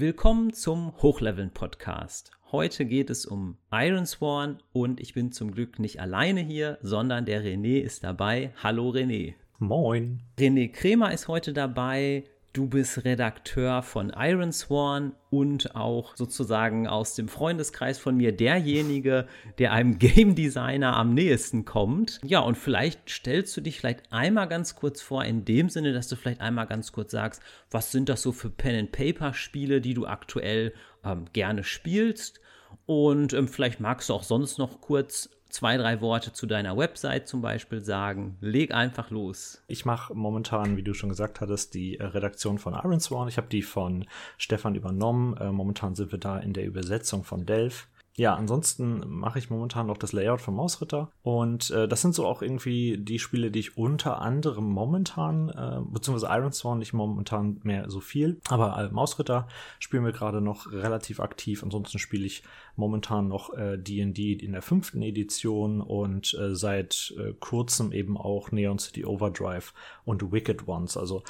Willkommen zum Hochleveln Podcast. Heute geht es um Iron Sworn und ich bin zum Glück nicht alleine hier, sondern der René ist dabei. Hallo René. Moin. René Kremer ist heute dabei. Du bist Redakteur von Iron Sworn und auch sozusagen aus dem Freundeskreis von mir derjenige, der einem Game Designer am nächsten kommt. Ja, und vielleicht stellst du dich vielleicht einmal ganz kurz vor, in dem Sinne, dass du vielleicht einmal ganz kurz sagst, was sind das so für Pen-and-Paper-Spiele, die du aktuell ähm, gerne spielst? Und ähm, vielleicht magst du auch sonst noch kurz zwei, drei Worte zu deiner Website zum Beispiel sagen. Leg einfach los. Ich mache momentan, wie du schon gesagt hattest, die äh, Redaktion von Iron Sworn. Ich habe die von Stefan übernommen. Äh, momentan sind wir da in der Übersetzung von Delph. Ja, ansonsten mache ich momentan noch das Layout von Mausritter. Und äh, das sind so auch irgendwie die Spiele, die ich unter anderem momentan, äh, beziehungsweise Iron Sworn nicht momentan mehr so viel. Aber äh, Mausritter spielen wir gerade noch relativ aktiv. Ansonsten spiele ich momentan noch D&D äh, in der fünften Edition und äh, seit äh, kurzem eben auch Neon City Overdrive und Wicked Ones. Also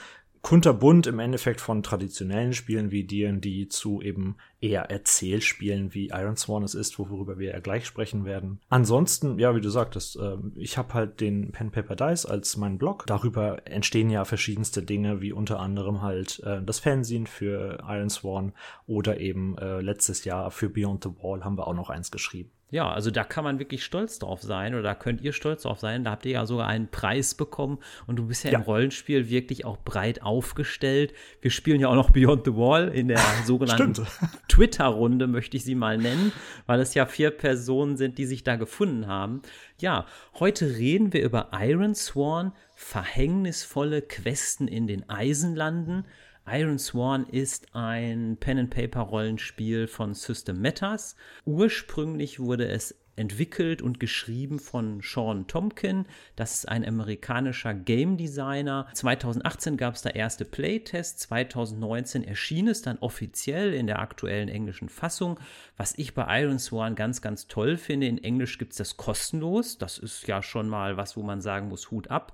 kunterbunt im Endeffekt von traditionellen Spielen wie D&D zu eben eher Erzählspielen wie Iron Sworn es ist, worüber wir ja gleich sprechen werden. Ansonsten, ja, wie du sagtest, äh, ich habe halt den Pen Paper Dice als mein Blog. Darüber entstehen ja verschiedenste Dinge, wie unter anderem halt äh, das Fanzine für Iron Sworn oder eben äh, letztes Jahr für Beyond the Wall haben wir auch noch eins geschrieben. Ja, also da kann man wirklich stolz drauf sein oder da könnt ihr stolz drauf sein. Da habt ihr ja sogar einen Preis bekommen und du bist ja, ja. im Rollenspiel wirklich auch breit aufgestellt. Wir spielen ja auch noch Beyond the Wall in der sogenannten Twitter-Runde, möchte ich sie mal nennen, weil es ja vier Personen sind, die sich da gefunden haben. Ja, heute reden wir über Iron Sworn, verhängnisvolle Questen in den Eisenlanden. Iron Sworn ist ein Pen-and-Paper-Rollenspiel von System Matters. Ursprünglich wurde es entwickelt und geschrieben von Sean Tomkin. Das ist ein amerikanischer Game Designer. 2018 gab es da erste Playtests. 2019 erschien es dann offiziell in der aktuellen englischen Fassung. Was ich bei Iron Sworn ganz, ganz toll finde. In Englisch gibt es das kostenlos. Das ist ja schon mal was, wo man sagen muss, Hut ab.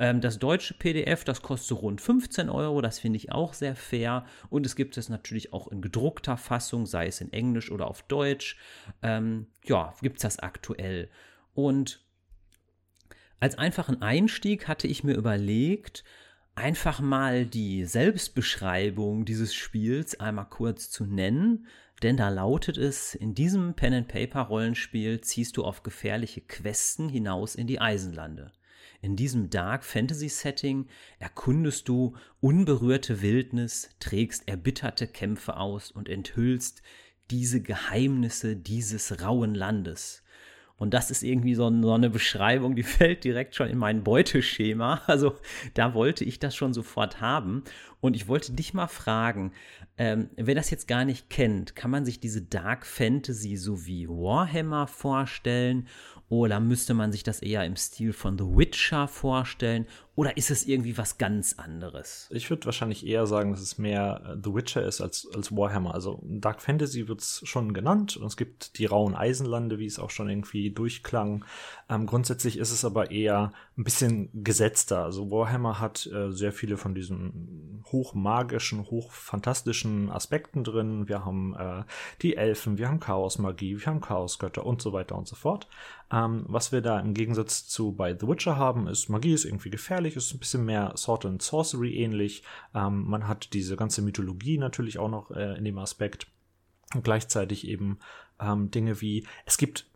Ähm, das deutsche PDF, das kostet rund 15 Euro, das finde ich auch sehr fair. Und es gibt es natürlich auch in gedruckter Fassung, sei es in Englisch oder auf Deutsch. Ähm, ja, gibt es das aktuell. Und als einfachen Einstieg hatte ich mir überlegt, einfach mal die Selbstbeschreibung dieses Spiels einmal kurz zu nennen, denn da lautet es, in diesem Pen-and-Paper-Rollenspiel ziehst du auf gefährliche Questen hinaus in die Eisenlande. In diesem Dark Fantasy Setting erkundest du unberührte Wildnis, trägst erbitterte Kämpfe aus und enthüllst diese Geheimnisse dieses rauen Landes. Und das ist irgendwie so, so, eine Beschreibung, die fällt direkt schon in mein Beuteschema. Also da wollte ich das schon sofort haben. Und ich wollte dich mal fragen, ähm, wer das jetzt gar nicht kennt, kann man sich diese Dark Fantasy so wie Warhammer vorstellen? Oder müsste man sich das eher im Stil von The Witcher vorstellen? Oder ist es irgendwie was ganz anderes? Ich würde wahrscheinlich eher sagen, dass es mehr äh, The Witcher ist als, als Warhammer. Also Dark Fantasy wird es schon genannt und es gibt die rauen Eisenlande, wie es auch schon irgendwie durchklang. Ähm, grundsätzlich ist es aber eher ein bisschen gesetzter. Also Warhammer hat äh, sehr viele von diesen hochmagischen, hochfantastischen Aspekten drin. Wir haben äh, die Elfen, wir haben Chaosmagie, wir haben Chaosgötter und so weiter und so fort. Ähm, was wir da im Gegensatz zu bei The Witcher haben, ist Magie ist irgendwie gefährlich, ist ein bisschen mehr Sword and Sorcery ähnlich. Ähm, man hat diese ganze Mythologie natürlich auch noch äh, in dem Aspekt. Und gleichzeitig eben ähm, Dinge wie, es gibt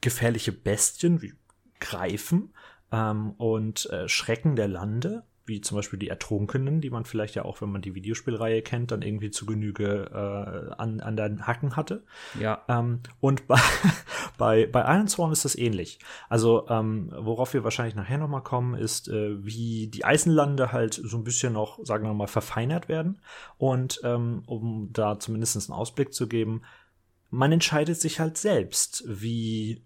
gefährliche Bestien wie Greifen ähm, und äh, Schrecken der Lande wie zum Beispiel die Ertrunkenen, die man vielleicht ja auch, wenn man die Videospielreihe kennt, dann irgendwie zu Genüge äh, an, an den Hacken hatte. Ja. Ähm, und bei, bei, bei Iron Sworn ist das ähnlich. Also, ähm, worauf wir wahrscheinlich nachher nochmal kommen, ist, äh, wie die Eisenlande halt so ein bisschen noch, sagen wir mal, verfeinert werden. Und ähm, um da zumindest einen Ausblick zu geben, man entscheidet sich halt selbst, wie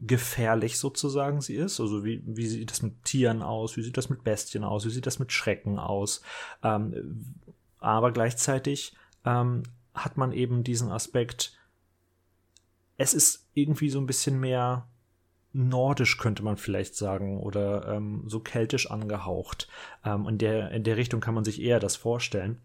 gefährlich sozusagen sie ist. Also wie, wie sieht das mit Tieren aus, wie sieht das mit Bestien aus, wie sieht das mit Schrecken aus. Ähm, aber gleichzeitig ähm, hat man eben diesen Aspekt, es ist irgendwie so ein bisschen mehr nordisch, könnte man vielleicht sagen, oder ähm, so keltisch angehaucht. Ähm, in, der, in der Richtung kann man sich eher das vorstellen.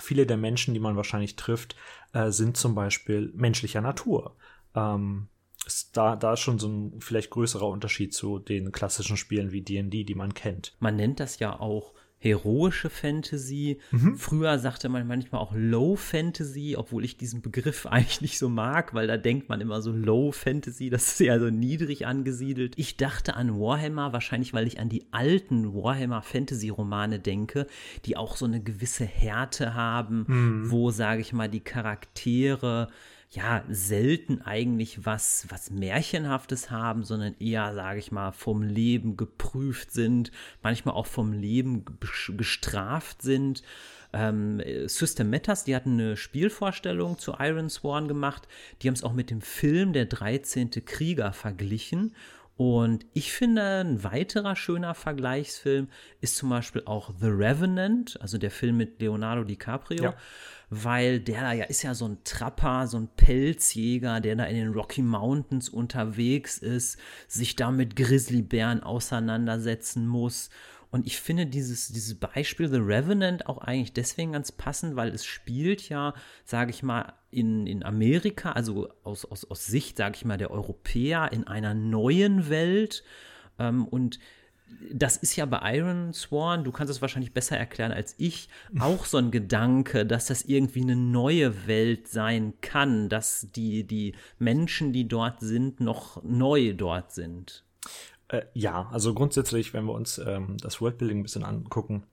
viele der Menschen, die man wahrscheinlich trifft, äh, sind zum Beispiel menschlicher Natur. Ähm, ist da, da ist schon so ein vielleicht größerer Unterschied zu den klassischen Spielen wie D&D, die man kennt. Man nennt das ja auch heroische Fantasy. Mhm. Früher sagte man manchmal auch Low Fantasy, obwohl ich diesen Begriff eigentlich nicht so mag, weil da denkt man immer so Low Fantasy, das ist ja so niedrig angesiedelt. Ich dachte an Warhammer, wahrscheinlich weil ich an die alten Warhammer Fantasy Romane denke, die auch so eine gewisse Härte haben, mhm. wo, sage ich mal, die Charaktere ja selten eigentlich was, was Märchenhaftes haben, sondern eher, sage ich mal, vom Leben geprüft sind, manchmal auch vom Leben bestraft sind. Ähm, System Matters, die hatten eine Spielvorstellung zu Iron Sworn gemacht. Die haben es auch mit dem Film Der 13. Krieger verglichen. Und ich finde, ein weiterer schöner Vergleichsfilm ist zum Beispiel auch The Revenant, also der Film mit Leonardo DiCaprio. Ja weil der ja ist ja so ein Trapper, so ein Pelzjäger, der da in den Rocky Mountains unterwegs ist, sich da mit Grizzlybären auseinandersetzen muss. Und ich finde dieses, dieses Beispiel The Revenant auch eigentlich deswegen ganz passend, weil es spielt ja, sage ich mal, in, in Amerika, also aus, aus, aus Sicht, sage ich mal, der Europäer in einer neuen Welt. Ähm, und das ist ja bei Iron Sworn, du kannst es wahrscheinlich besser erklären als ich, auch so ein Gedanke, dass das irgendwie eine neue Welt sein kann, dass die, die Menschen, die dort sind, noch neu dort sind. Äh, ja, also grundsätzlich, wenn wir uns ähm, das Worldbuilding ein bisschen angucken,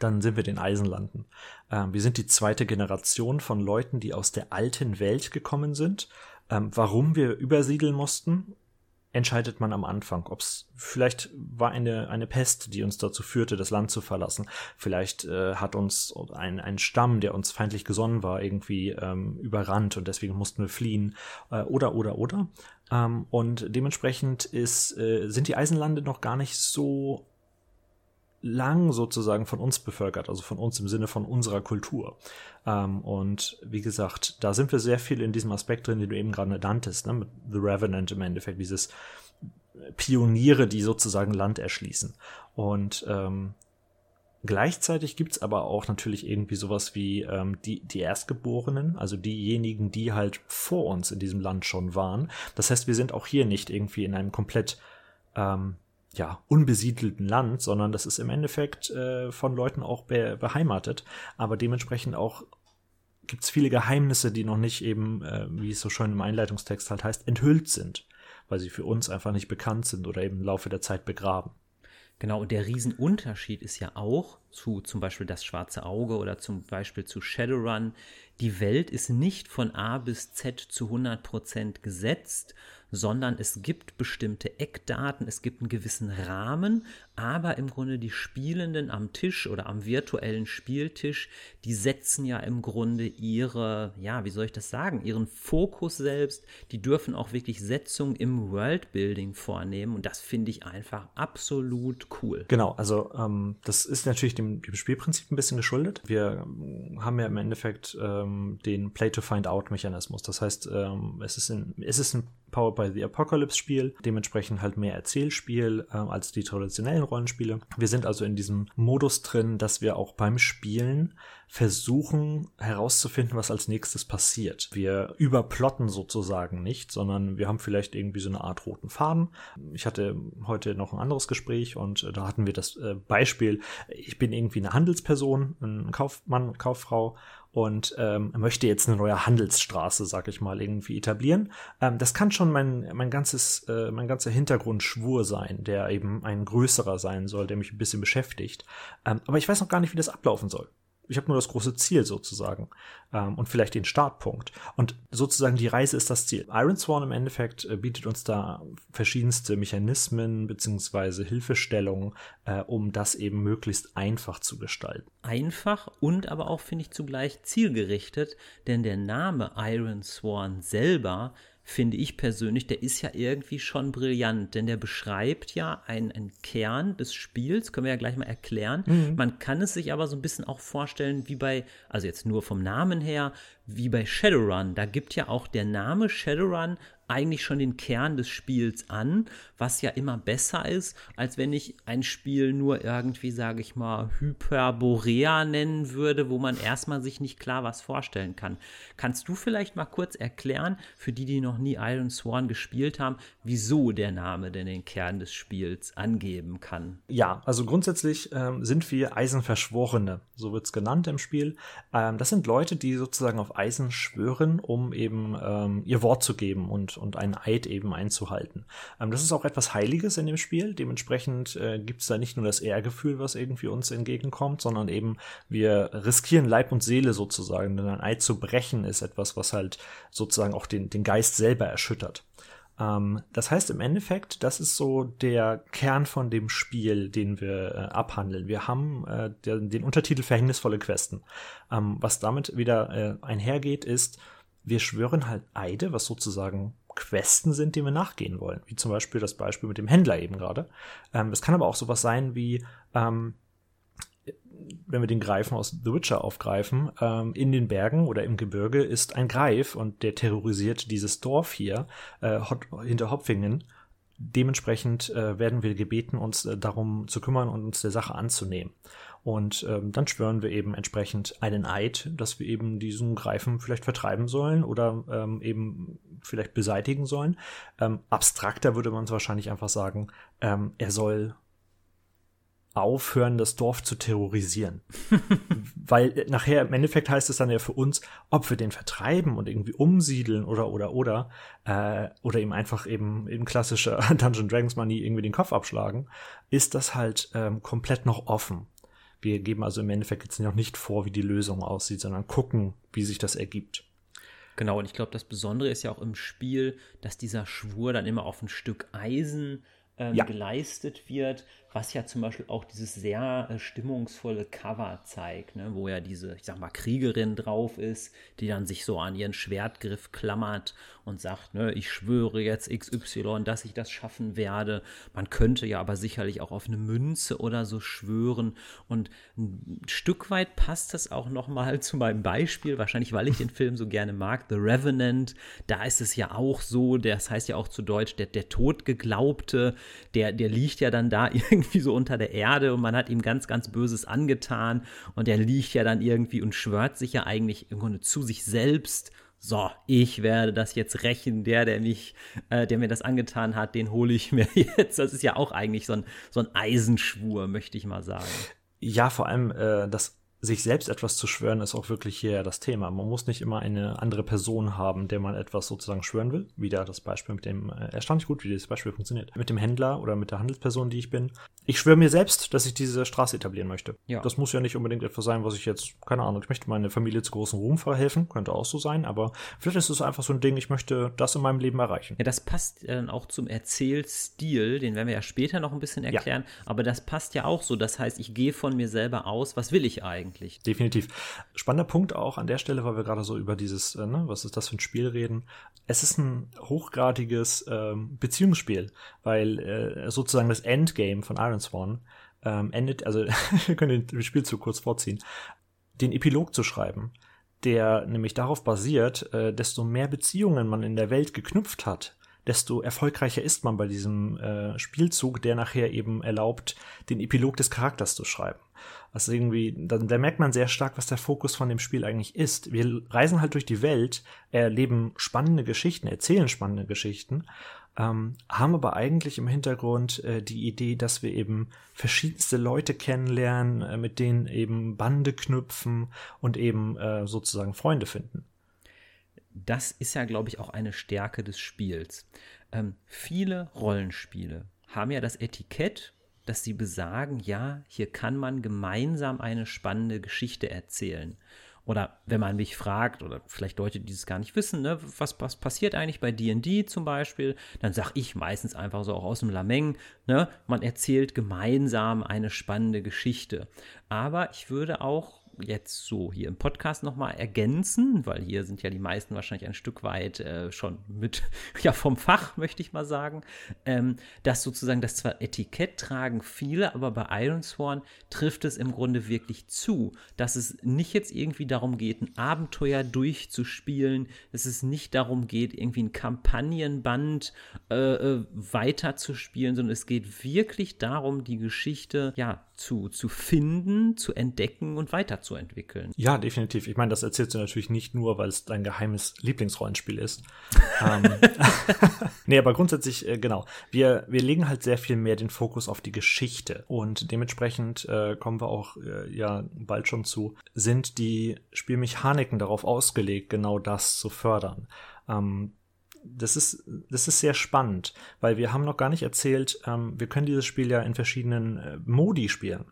dann sind wir den Eisenlanden. Ähm, wir sind die zweite Generation von Leuten, die aus der alten Welt gekommen sind. Ähm, warum wir übersiedeln mussten, entscheidet man am Anfang. Ob es vielleicht war eine, eine Pest, die uns dazu führte, das Land zu verlassen. Vielleicht äh, hat uns ein, ein Stamm, der uns feindlich gesonnen war, irgendwie ähm, überrannt und deswegen mussten wir fliehen. Äh, oder, oder, oder. Ähm, und dementsprechend ist, äh, sind die Eisenlande noch gar nicht so lang sozusagen von uns bevölkert, also von uns im Sinne von unserer Kultur. Ähm, und wie gesagt, da sind wir sehr viel in diesem Aspekt drin, den du eben gerade nanntest, ne, mit The Revenant im Endeffekt, dieses Pioniere, die sozusagen Land erschließen. Und ähm, Gleichzeitig gibt's aber auch natürlich irgendwie sowas wie ähm, die, die Erstgeborenen, also diejenigen, die halt vor uns in diesem Land schon waren. Das heißt, wir sind auch hier nicht irgendwie in einem komplett ähm, ja, unbesiedelten Land, sondern das ist im Endeffekt äh, von Leuten auch be beheimatet, aber dementsprechend auch gibt es viele Geheimnisse, die noch nicht eben, äh, wie es so schön im Einleitungstext halt heißt, enthüllt sind, weil sie für uns einfach nicht bekannt sind oder eben im Laufe der Zeit begraben. Genau, und der Riesenunterschied ist ja auch zu zum Beispiel das schwarze Auge oder zum Beispiel zu Shadowrun, die Welt ist nicht von A bis Z zu 100% gesetzt, sondern es gibt bestimmte Eckdaten, es gibt einen gewissen Rahmen, aber im Grunde die Spielenden am Tisch oder am virtuellen Spieltisch, die setzen ja im Grunde ihre, ja, wie soll ich das sagen, ihren Fokus selbst, die dürfen auch wirklich Setzungen im Worldbuilding vornehmen und das finde ich einfach absolut cool. Genau, also ähm, das ist natürlich dem, dem, Spielprinzip ein bisschen geschuldet. Wir ähm, haben ja im Endeffekt ähm, den Play-to-Find-Out-Mechanismus, das heißt, ähm, es, ist ein, es ist ein Powered by the Apocalypse Spiel, dementsprechend halt mehr Erzählspiel äh, als die traditionellen Rollenspiele. Wir sind also in diesem Modus drin, dass wir auch beim Spielen versuchen herauszufinden, was als nächstes passiert. Wir überplotten sozusagen nicht, sondern wir haben vielleicht irgendwie so eine Art roten Faden. Ich hatte heute noch ein anderes Gespräch und äh, da hatten wir das äh, Beispiel, ich bin irgendwie eine Handelsperson, ein Kaufmann, Kauffrau und ähm, möchte jetzt eine neue Handelsstraße, sag ich mal, irgendwie etablieren. Ähm, das kann schon mein, mein ganzes, äh, mein ganzer Hintergrundschwur sein, der eben ein größerer sein soll, der mich ein bisschen beschäftigt. Ähm, aber ich weiß noch gar nicht, wie das ablaufen soll. Ich habe nur das große Ziel sozusagen ähm, und vielleicht den Startpunkt. Und sozusagen die Reise ist das Ziel. Iron Sworn im Endeffekt äh, bietet uns da verschiedenste Mechanismen beziehungsweise Hilfestellungen, äh, um das eben möglichst einfach zu gestalten. Einfach und aber auch, finde ich, zugleich zielgerichtet, denn der Name Iron Sworn selber finde ich persönlich, der ist ja irgendwie schon brillant, denn der beschreibt ja einen, Kern des Spiels, können wir ja gleich mal erklären. Mhm. Man kann es sich aber so ein bisschen auch vorstellen, wie bei, also jetzt nur vom Namen her, wie bei Shadowrun. Da gibt ja auch der Name Shadowrun eigentlich schon den Kern des Spiels an, was ja immer besser ist, als wenn ich ein Spiel nur irgendwie, sage ich mal, Hyperborea nennen würde, wo man erstmal sich nicht klar was vorstellen kann. Kannst du vielleicht mal kurz erklären, für die, die noch nie Iron Sworn gespielt haben, wieso der Name denn den Kern des Spiels angeben kann? Ja, also grundsätzlich ähm, sind wir Eisenverschworene, so wird es genannt im Spiel. Ähm, das sind Leute, die sozusagen auf Eisen schwören, um eben ähm, ihr Wort zu geben und und, einen Eid eben einzuhalten. Ähm, das ist auch etwas Heiliges in dem Spiel. Dementsprechend äh, gibt es da nicht nur das Ehrgefühl, was irgendwie uns entgegenkommt, sondern eben wir riskieren Leib und Seele sozusagen. Denn ein Eid zu brechen ist etwas, was halt sozusagen auch den, den Geist selber erschüttert. Ähm, das heißt im Endeffekt, das ist so der Kern von dem Spiel, den wir äh, abhandeln. Wir haben äh, der, den Untertitel Verhängnisvolle Questen. Ähm, was damit wieder äh, einhergeht, ist, wir schwören halt Eide, was sozusagen Questen sind, denen wir nachgehen wollen. Wie zum Beispiel das Beispiel mit dem Händler eben gerade. Ähm, es kann aber auch sowas sein wie, ähm, wenn wir den Greifen aus The Witcher aufgreifen, ähm, in den Bergen oder im Gebirge ist ein Greif und der terrorisiert dieses Dorf hier äh, hinter Hopfingen. Dementsprechend äh, werden wir gebeten, uns äh, darum zu kümmern und uns der Sache anzunehmen. Und ähm, dann schwören wir eben entsprechend einen Eid, dass wir eben diesen Greifen vielleicht vertreiben sollen oder ähm, eben vielleicht beseitigen sollen. Ähm, abstrakter würde man es wahrscheinlich einfach sagen, ähm, er soll aufhören, das Dorf zu terrorisieren. Weil äh, nachher im Endeffekt heißt es dann ja für uns, ob wir den vertreiben und irgendwie umsiedeln oder oder oder äh, oder ihm einfach eben in klassischer Dungeon Dragons Money irgendwie den Kopf abschlagen, ist das halt ähm, komplett noch offen. Wir geben also im Endeffekt jetzt noch nicht vor, wie die Lösung aussieht, sondern gucken, wie sich das ergibt. Genau, und ich glaube, das Besondere ist ja auch im Spiel, dass dieser Schwur dann immer auf ein Stück Eisen ähm, ja. geleistet wird, was ja zum Beispiel auch dieses sehr äh, stimmungsvolle Cover zeigt, ne, wo ja diese, ich sag mal, Kriegerin drauf ist, die dann sich so an ihren Schwertgriff klammert und sagt, ne, ich schwöre jetzt XY, dass ich das schaffen werde. Man könnte ja aber sicherlich auch auf eine Münze oder so schwören und ein Stück weit passt das auch noch mal zu meinem Beispiel, wahrscheinlich weil ich den Film so gerne mag, The Revenant. Da ist es ja auch so, das heißt ja auch zu Deutsch, der, der Todgeglaubte, der, der liegt ja dann da irgendwie so unter der Erde und man hat ihm ganz, ganz Böses angetan und er liegt ja dann irgendwie und schwört sich ja eigentlich im Grunde zu sich selbst. So, ich werde das jetzt rächen. Der, der mich, äh, der mir das angetan hat, den hole ich mir jetzt. Das ist ja auch eigentlich so ein, so ein Eisenschwur, möchte ich mal sagen. Ja, vor allem äh, das sich selbst etwas zu schwören, ist auch wirklich hier das Thema. Man muss nicht immer eine andere Person haben, der man etwas sozusagen schwören will. Wieder das Beispiel mit dem, äh, erstaunlich gut, wie dieses Beispiel funktioniert. Mit dem Händler oder mit der Handelsperson, die ich bin. Ich schwöre mir selbst, dass ich diese Straße etablieren möchte. Ja. Das muss ja nicht unbedingt etwas sein, was ich jetzt, keine Ahnung, ich möchte meine Familie zu großen Ruhm verhelfen, könnte auch so sein, aber vielleicht ist es einfach so ein Ding, ich möchte das in meinem Leben erreichen. Ja, das passt dann äh, auch zum Erzählstil, den werden wir ja später noch ein bisschen erklären, ja. aber das passt ja auch so. Das heißt, ich gehe von mir selber aus, was will ich eigentlich? Definitiv. Spannender Punkt auch an der Stelle, weil wir gerade so über dieses, äh, ne, was ist das für ein Spiel reden. Es ist ein hochgradiges ähm, Beziehungsspiel, weil äh, sozusagen das Endgame von Iron Swan ähm, endet, also wir können den Spielzug kurz vorziehen, den Epilog zu schreiben, der nämlich darauf basiert, äh, desto mehr Beziehungen man in der Welt geknüpft hat, desto erfolgreicher ist man bei diesem äh, Spielzug, der nachher eben erlaubt, den Epilog des Charakters zu schreiben. Also irgendwie, da, da, merkt man sehr stark, was der Fokus von dem Spiel eigentlich ist. Wir reisen halt durch die Welt, erleben spannende Geschichten, erzählen spannende Geschichten, ähm, haben aber eigentlich im Hintergrund äh, die Idee, dass wir eben verschiedenste Leute kennenlernen, äh, mit denen eben Bande knüpfen und eben äh, sozusagen Freunde finden. Das ist ja, glaube ich, auch eine Stärke des Spiels. Ähm, viele Rollenspiele haben ja das Etikett dass sie besagen, ja, hier kann man gemeinsam eine spannende Geschichte erzählen. Oder wenn man mich fragt, oder vielleicht Leute, die es gar nicht wissen, ne, was, was passiert eigentlich bei DD zum Beispiel, dann sage ich meistens einfach so auch aus dem Lameng, ne, man erzählt gemeinsam eine spannende Geschichte. Aber ich würde auch jetzt so hier im Podcast nochmal ergänzen, weil hier sind ja die meisten wahrscheinlich ein Stück weit äh, schon mit, ja, vom Fach, möchte ich mal sagen, ähm, dass sozusagen das zwar Etikett tragen viele, aber bei Ironsworn trifft es im Grunde wirklich zu, dass es nicht jetzt irgendwie darum geht, ein Abenteuer durchzuspielen, dass es nicht darum geht, irgendwie ein Kampagnenband äh, äh weiterzuspielen, sondern es geht wirklich darum, die Geschichte, ja, zu, zu finden, zu entdecken und weiterzuentwickeln. Ja, definitiv. Ich meine, das erzählst du natürlich nicht nur, weil es dein geheimes Lieblingsrollenspiel ist. ähm, nee, aber grundsätzlich, äh, genau. Wir, wir legen halt sehr viel mehr den Fokus auf die Geschichte. Und dementsprechend äh, kommen wir auch äh, ja bald schon zu, sind die Spielmechaniken darauf ausgelegt, genau das zu fördern. Ähm, das ist, das ist sehr spannend, weil wir haben noch gar nicht erzählt, ähm, wir können dieses Spiel ja in verschiedenen äh, Modi spielen.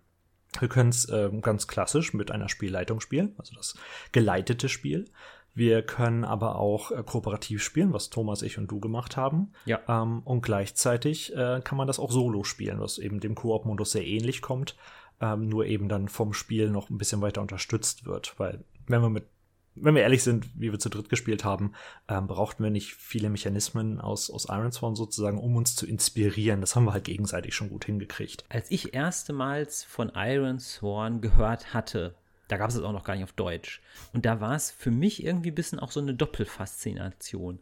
Wir können es äh, ganz klassisch mit einer Spielleitung spielen, also das geleitete Spiel. Wir können aber auch äh, kooperativ spielen, was Thomas, ich und du gemacht haben. Ja. Ähm, und gleichzeitig äh, kann man das auch solo spielen, was eben dem Koop-Modus sehr ähnlich kommt, ähm, nur eben dann vom Spiel noch ein bisschen weiter unterstützt wird. Weil wenn wir mit wenn wir ehrlich sind, wie wir zu dritt gespielt haben, ähm, brauchten wir nicht viele Mechanismen aus, aus Ironsworn sozusagen, um uns zu inspirieren. Das haben wir halt gegenseitig schon gut hingekriegt. Als ich erstmals von Ironsworn gehört hatte, da gab es es auch noch gar nicht auf Deutsch. Und da war es für mich irgendwie ein bisschen auch so eine Doppelfaszination.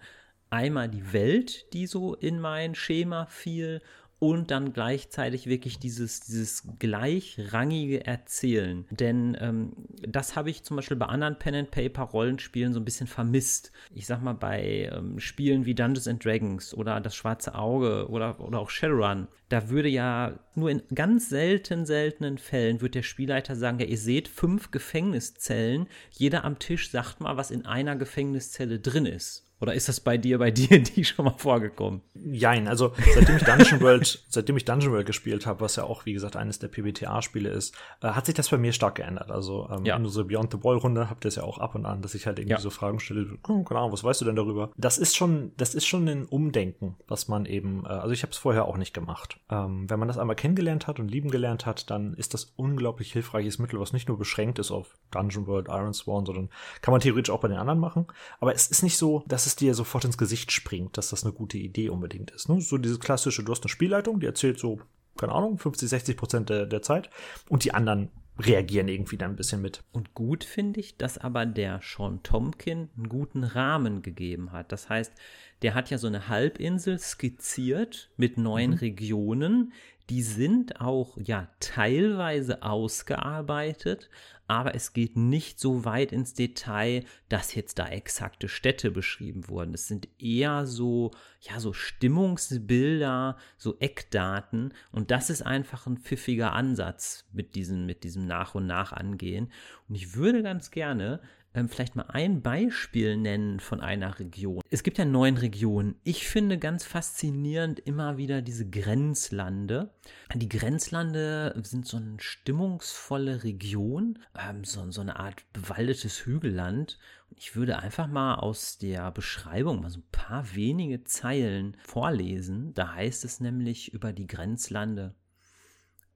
Einmal die Welt, die so in mein Schema fiel und dann gleichzeitig wirklich dieses, dieses gleichrangige Erzählen. Denn ähm, das habe ich zum Beispiel bei anderen Pen-and-Paper-Rollenspielen so ein bisschen vermisst. Ich sag mal, bei ähm, Spielen wie Dungeons and Dragons oder Das Schwarze Auge oder, oder auch Shadowrun, da würde ja nur in ganz selten, seltenen Fällen wird der Spielleiter sagen, ja, ihr seht fünf Gefängniszellen, jeder am Tisch sagt mal, was in einer Gefängniszelle drin ist. Oder ist das bei dir, bei dir die schon mal vorgekommen? Jein, also seitdem ich Dungeon World, seitdem ich Dungeon World gespielt habe, was ja auch, wie gesagt, eines der PBTA-Spiele ist, äh, hat sich das bei mir stark geändert. Also ähm, ja. in unserer Beyond the Ball-Runde habt ihr es ja auch ab und an, dass ich halt irgendwie ja. so Fragen stelle, oh, keine Ahnung, was weißt du denn darüber? Das ist schon, das ist schon ein Umdenken, was man eben, äh, also ich habe es vorher auch nicht gemacht. Ähm, wenn man das einmal kennengelernt hat und lieben gelernt hat, dann ist das unglaublich hilfreiches Mittel, was nicht nur beschränkt ist auf Dungeon World, Iron Sworn, sondern kann man theoretisch auch bei den anderen machen. Aber es ist nicht so, dass es es dir sofort ins Gesicht springt, dass das eine gute Idee unbedingt ist. Ne? So diese klassische, du hast eine Spielleitung, die erzählt so, keine Ahnung, 50, 60 Prozent der, der Zeit und die anderen reagieren irgendwie dann ein bisschen mit. Und gut finde ich, dass aber der Sean Tomkin einen guten Rahmen gegeben hat. Das heißt, der hat ja so eine Halbinsel skizziert mit neuen mhm. Regionen. Die sind auch ja teilweise ausgearbeitet, aber es geht nicht so weit ins Detail, dass jetzt da exakte Städte beschrieben wurden. Es sind eher so, ja, so Stimmungsbilder, so Eckdaten und das ist einfach ein pfiffiger Ansatz mit diesem, mit diesem Nach und Nach angehen. Und ich würde ganz gerne ähm, vielleicht mal ein Beispiel nennen von einer Region. Es gibt ja neun Regionen. Ich finde ganz faszinierend immer wieder diese Grenzlande. Die Grenzlande sind so eine stimmungsvolle Region, ähm, so, so eine Art bewaldetes Hügelland. Ich würde einfach mal aus der Beschreibung mal so ein paar wenige Zeilen vorlesen. Da heißt es nämlich über die Grenzlande.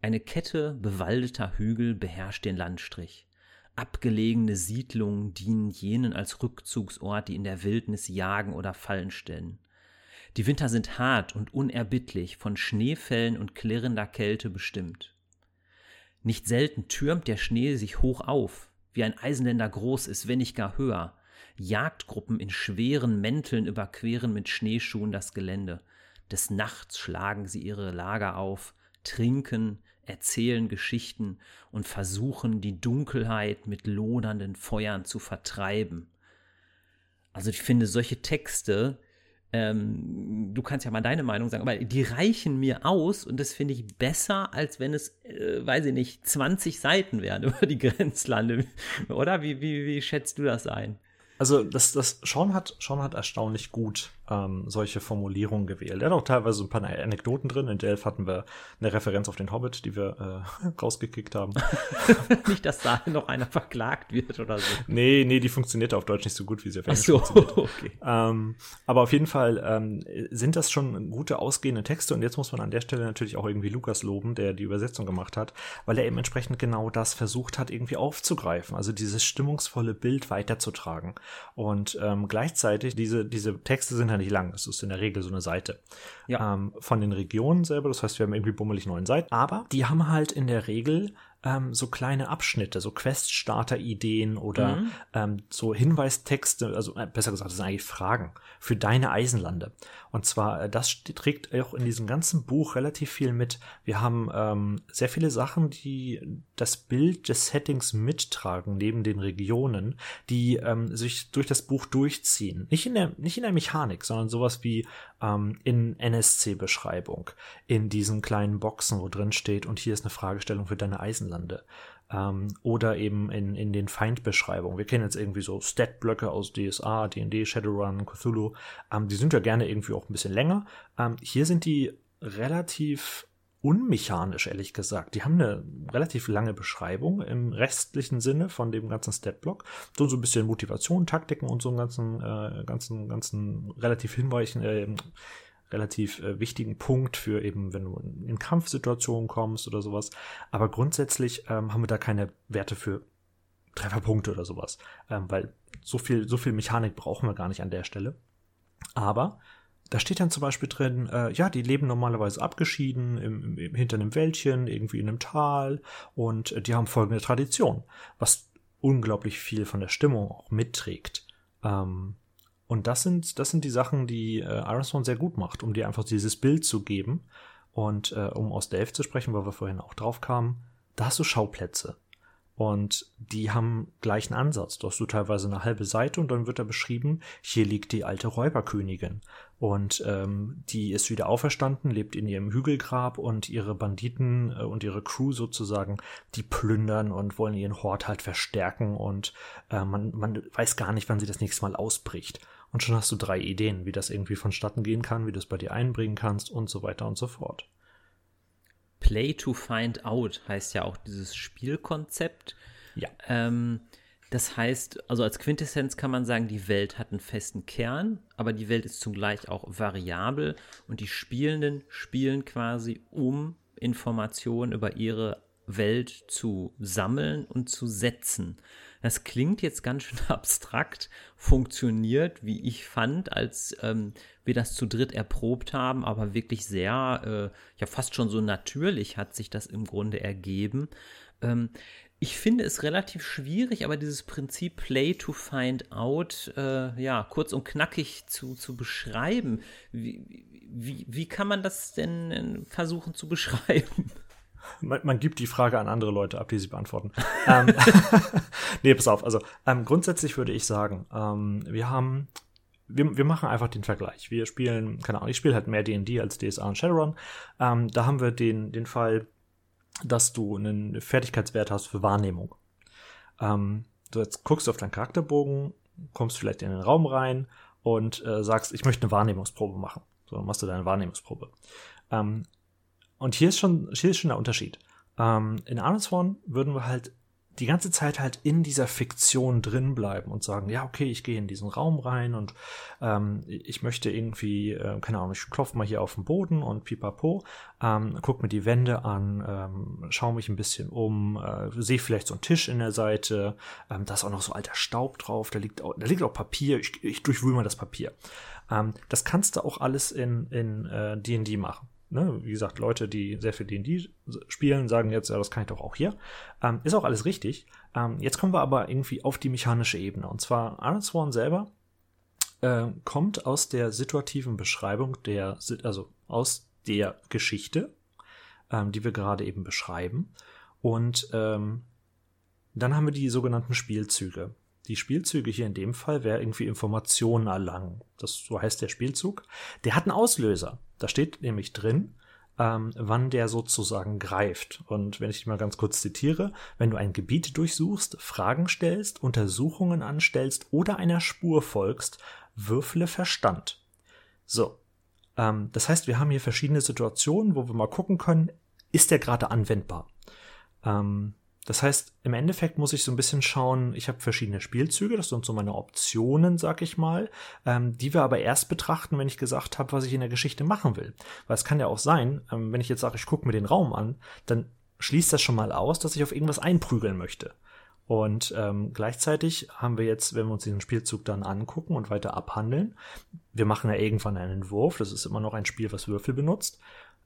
Eine Kette bewaldeter Hügel beherrscht den Landstrich. Abgelegene Siedlungen dienen jenen als Rückzugsort, die in der Wildnis jagen oder Fallen stellen. Die Winter sind hart und unerbittlich, von Schneefällen und klirrender Kälte bestimmt. Nicht selten türmt der Schnee sich hoch auf, wie ein Eisenländer groß ist, wenn nicht gar höher. Jagdgruppen in schweren Mänteln überqueren mit Schneeschuhen das Gelände. Des Nachts schlagen sie ihre Lager auf, trinken, erzählen Geschichten und versuchen, die Dunkelheit mit lodernden Feuern zu vertreiben. Also ich finde solche Texte, ähm, du kannst ja mal deine Meinung sagen, aber die reichen mir aus und das finde ich besser, als wenn es, äh, weiß ich nicht, 20 Seiten wären über die Grenzlande. Oder? Wie, wie, wie schätzt du das ein? Also das, das Sean hat, Sean hat erstaunlich gut ähm, solche Formulierungen gewählt. Er hat auch teilweise ein paar Anekdoten drin. In Delph hatten wir eine Referenz auf den Hobbit, die wir äh, rausgekickt haben. nicht, dass da noch einer verklagt wird oder so. Nee, nee, die funktioniert auf Deutsch nicht so gut, wie sie auf Englisch so, funktioniert. okay. Ähm, aber auf jeden Fall ähm, sind das schon gute ausgehende Texte und jetzt muss man an der Stelle natürlich auch irgendwie Lukas loben, der die Übersetzung gemacht hat, weil er eben entsprechend genau das versucht hat, irgendwie aufzugreifen. Also dieses stimmungsvolle Bild weiterzutragen. Und ähm, gleichzeitig, diese, diese Texte sind ja nicht lang. Es ist in der Regel so eine Seite. Ja. Ähm, von den Regionen selber. Das heißt, wir haben irgendwie bummelig neun Seiten. Aber die haben halt in der Regel ähm, so kleine Abschnitte, so Quest-Starter-Ideen oder mhm. ähm, so Hinweistexte, also äh, besser gesagt, das sind eigentlich Fragen für deine Eisenlande. Und zwar, äh, das trägt auch in diesem ganzen Buch relativ viel mit. Wir haben ähm, sehr viele Sachen, die das Bild des Settings mittragen, neben den Regionen, die ähm, sich durch das Buch durchziehen. Nicht in der, nicht in der Mechanik, sondern sowas wie ähm, in NSC-Beschreibung, in diesen kleinen Boxen, wo drin steht, und hier ist eine Fragestellung für deine Eisenlande. Ähm, oder eben in, in den Feindbeschreibungen. Wir kennen jetzt irgendwie so Stat-Blöcke aus DSA, D&D, Shadowrun, Cthulhu. Ähm, die sind ja gerne irgendwie auch ein bisschen länger. Ähm, hier sind die relativ unmechanisch, ehrlich gesagt. Die haben eine relativ lange Beschreibung im restlichen Sinne von dem ganzen Stat-Block. So, ein bisschen Motivation, Taktiken und so einen ganzen, äh, ganzen, ganzen relativ hinweichen, äh, relativ äh, wichtigen Punkt für eben, wenn du in Kampfsituationen kommst oder sowas. Aber grundsätzlich ähm, haben wir da keine Werte für Trefferpunkte oder sowas, ähm, weil so viel, so viel Mechanik brauchen wir gar nicht an der Stelle. Aber da steht dann zum Beispiel drin, äh, ja, die leben normalerweise abgeschieden im, im, hinter einem Wäldchen, irgendwie in einem Tal und äh, die haben folgende Tradition, was unglaublich viel von der Stimmung auch mitträgt. Ähm, und das sind, das sind die Sachen, die äh, Ironsworn sehr gut macht, um dir einfach dieses Bild zu geben. Und äh, um aus Delft zu sprechen, weil wir vorhin auch drauf kamen, da hast du Schauplätze. Und die haben gleichen Ansatz. Da hast du teilweise eine halbe Seite und dann wird da beschrieben, hier liegt die alte Räuberkönigin. Und ähm, die ist wieder auferstanden, lebt in ihrem Hügelgrab und ihre Banditen äh, und ihre Crew sozusagen, die plündern und wollen ihren Hort halt verstärken und äh, man, man weiß gar nicht, wann sie das nächste Mal ausbricht. Und schon hast du drei Ideen, wie das irgendwie vonstatten gehen kann, wie du es bei dir einbringen kannst und so weiter und so fort. Play to Find Out heißt ja auch dieses Spielkonzept. Ja. Ähm, das heißt, also als Quintessenz kann man sagen, die Welt hat einen festen Kern, aber die Welt ist zugleich auch variabel und die Spielenden spielen quasi, um Informationen über ihre Welt zu sammeln und zu setzen. Das klingt jetzt ganz schön abstrakt, funktioniert, wie ich fand, als ähm, wir das zu dritt erprobt haben, aber wirklich sehr, äh, ja fast schon so natürlich hat sich das im Grunde ergeben. Ähm, ich finde es relativ schwierig, aber dieses Prinzip Play to Find Out, äh, ja, kurz und knackig zu, zu beschreiben. Wie, wie, wie kann man das denn versuchen zu beschreiben? Man, man, gibt die Frage an andere Leute ab, die sie beantworten. ähm, nee, pass auf. Also ähm, grundsätzlich würde ich sagen, ähm, wir haben, wir, wir machen einfach den Vergleich. Wir spielen, keine Ahnung, ich spiele halt mehr D&D als DSA und Shadowrun. Ähm, da haben wir den, den Fall, dass du einen Fertigkeitswert hast für Wahrnehmung. Ähm, du jetzt guckst auf deinen Charakterbogen, kommst vielleicht in den Raum rein und äh, sagst, ich möchte eine Wahrnehmungsprobe machen. So, dann machst du deine Wahrnehmungsprobe. Ähm, und hier ist schon, hier ist schon der Unterschied. Ähm, in Aronsworn würden wir halt die ganze Zeit halt in dieser Fiktion drin bleiben und sagen, ja, okay, ich gehe in diesen Raum rein und ähm, ich möchte irgendwie, äh, keine Ahnung, ich klopfe mal hier auf den Boden und pipapo, ähm, guck mir die Wände an, ähm, schaue mich ein bisschen um, äh, sehe vielleicht so einen Tisch in der Seite, ähm, da ist auch noch so alter Staub drauf, da liegt auch, da liegt auch Papier, ich, ich durchwühle mal das Papier. Ähm, das kannst du auch alles in D&D in, äh, machen. Ne, wie gesagt, Leute, die sehr viel D&D spielen, sagen jetzt, ja, das kann ich doch auch hier. Ähm, ist auch alles richtig. Ähm, jetzt kommen wir aber irgendwie auf die mechanische Ebene. Und zwar Iron Sworn selber äh, kommt aus der situativen Beschreibung der, also aus der Geschichte, ähm, die wir gerade eben beschreiben. Und ähm, dann haben wir die sogenannten Spielzüge. Die Spielzüge hier in dem Fall wäre irgendwie Informationen erlangen. Das so heißt der Spielzug. Der hat einen Auslöser. Da steht nämlich drin, ähm, wann der sozusagen greift. Und wenn ich dich mal ganz kurz zitiere, wenn du ein Gebiet durchsuchst, Fragen stellst, Untersuchungen anstellst oder einer Spur folgst, würfle Verstand. So. Ähm, das heißt, wir haben hier verschiedene Situationen, wo wir mal gucken können, ist der gerade anwendbar? Ähm, das heißt, im Endeffekt muss ich so ein bisschen schauen, ich habe verschiedene Spielzüge, das sind so meine Optionen, sag ich mal, ähm, die wir aber erst betrachten, wenn ich gesagt habe, was ich in der Geschichte machen will. Weil es kann ja auch sein, ähm, wenn ich jetzt sage, ich gucke mir den Raum an, dann schließt das schon mal aus, dass ich auf irgendwas einprügeln möchte. Und ähm, gleichzeitig haben wir jetzt, wenn wir uns diesen Spielzug dann angucken und weiter abhandeln, wir machen ja irgendwann einen Entwurf, das ist immer noch ein Spiel, was Würfel benutzt,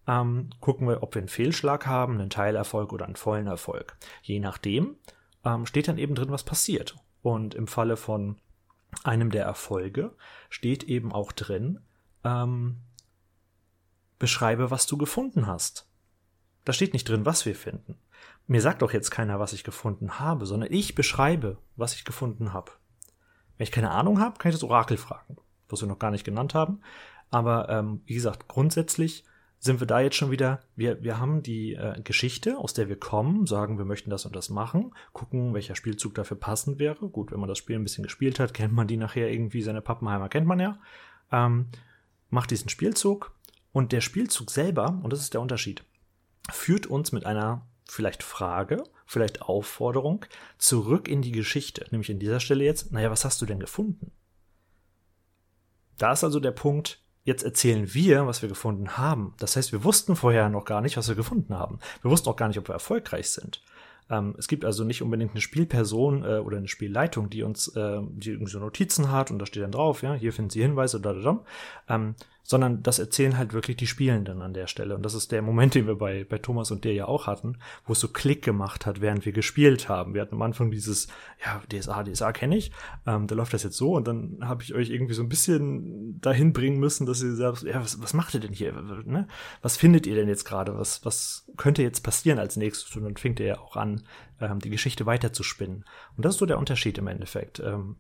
ähm, gucken wir, ob wir einen Fehlschlag haben, einen Teilerfolg oder einen vollen Erfolg. Je nachdem ähm, steht dann eben drin, was passiert. Und im Falle von einem der Erfolge steht eben auch drin, ähm, beschreibe, was du gefunden hast. Da steht nicht drin, was wir finden. Mir sagt doch jetzt keiner, was ich gefunden habe, sondern ich beschreibe, was ich gefunden habe. Wenn ich keine Ahnung habe, kann ich das Orakel fragen, was wir noch gar nicht genannt haben. Aber ähm, wie gesagt, grundsätzlich sind wir da jetzt schon wieder, wir, wir haben die äh, Geschichte, aus der wir kommen, sagen, wir möchten das und das machen, gucken, welcher Spielzug dafür passend wäre. Gut, wenn man das Spiel ein bisschen gespielt hat, kennt man die nachher irgendwie, seine Pappenheimer kennt man ja. Ähm, macht diesen Spielzug und der Spielzug selber, und das ist der Unterschied, führt uns mit einer vielleicht Frage, vielleicht Aufforderung zurück in die Geschichte. Nämlich in dieser Stelle jetzt, naja, was hast du denn gefunden? Da ist also der Punkt, Jetzt erzählen wir, was wir gefunden haben. Das heißt, wir wussten vorher noch gar nicht, was wir gefunden haben. Wir wussten auch gar nicht, ob wir erfolgreich sind. Ähm, es gibt also nicht unbedingt eine Spielperson äh, oder eine Spielleitung, die uns, äh, die irgendwie so Notizen hat und da steht dann drauf, ja, hier finden Sie Hinweise, da, da, da. Ähm, sondern das erzählen halt wirklich die Spielenden an der Stelle. Und das ist der Moment, den wir bei, bei Thomas und dir ja auch hatten, wo es so Klick gemacht hat, während wir gespielt haben. Wir hatten am Anfang dieses, ja, DSA, DSA kenne ich, ähm, da läuft das jetzt so und dann habe ich euch irgendwie so ein bisschen dahin bringen müssen, dass ihr sagt, ja, was, was macht ihr denn hier? Ne? Was findet ihr denn jetzt gerade? Was, was könnte jetzt passieren als nächstes? Und dann fängt ihr ja auch an, ähm, die Geschichte weiter zu spinnen. Und das ist so der Unterschied im Endeffekt. Ähm,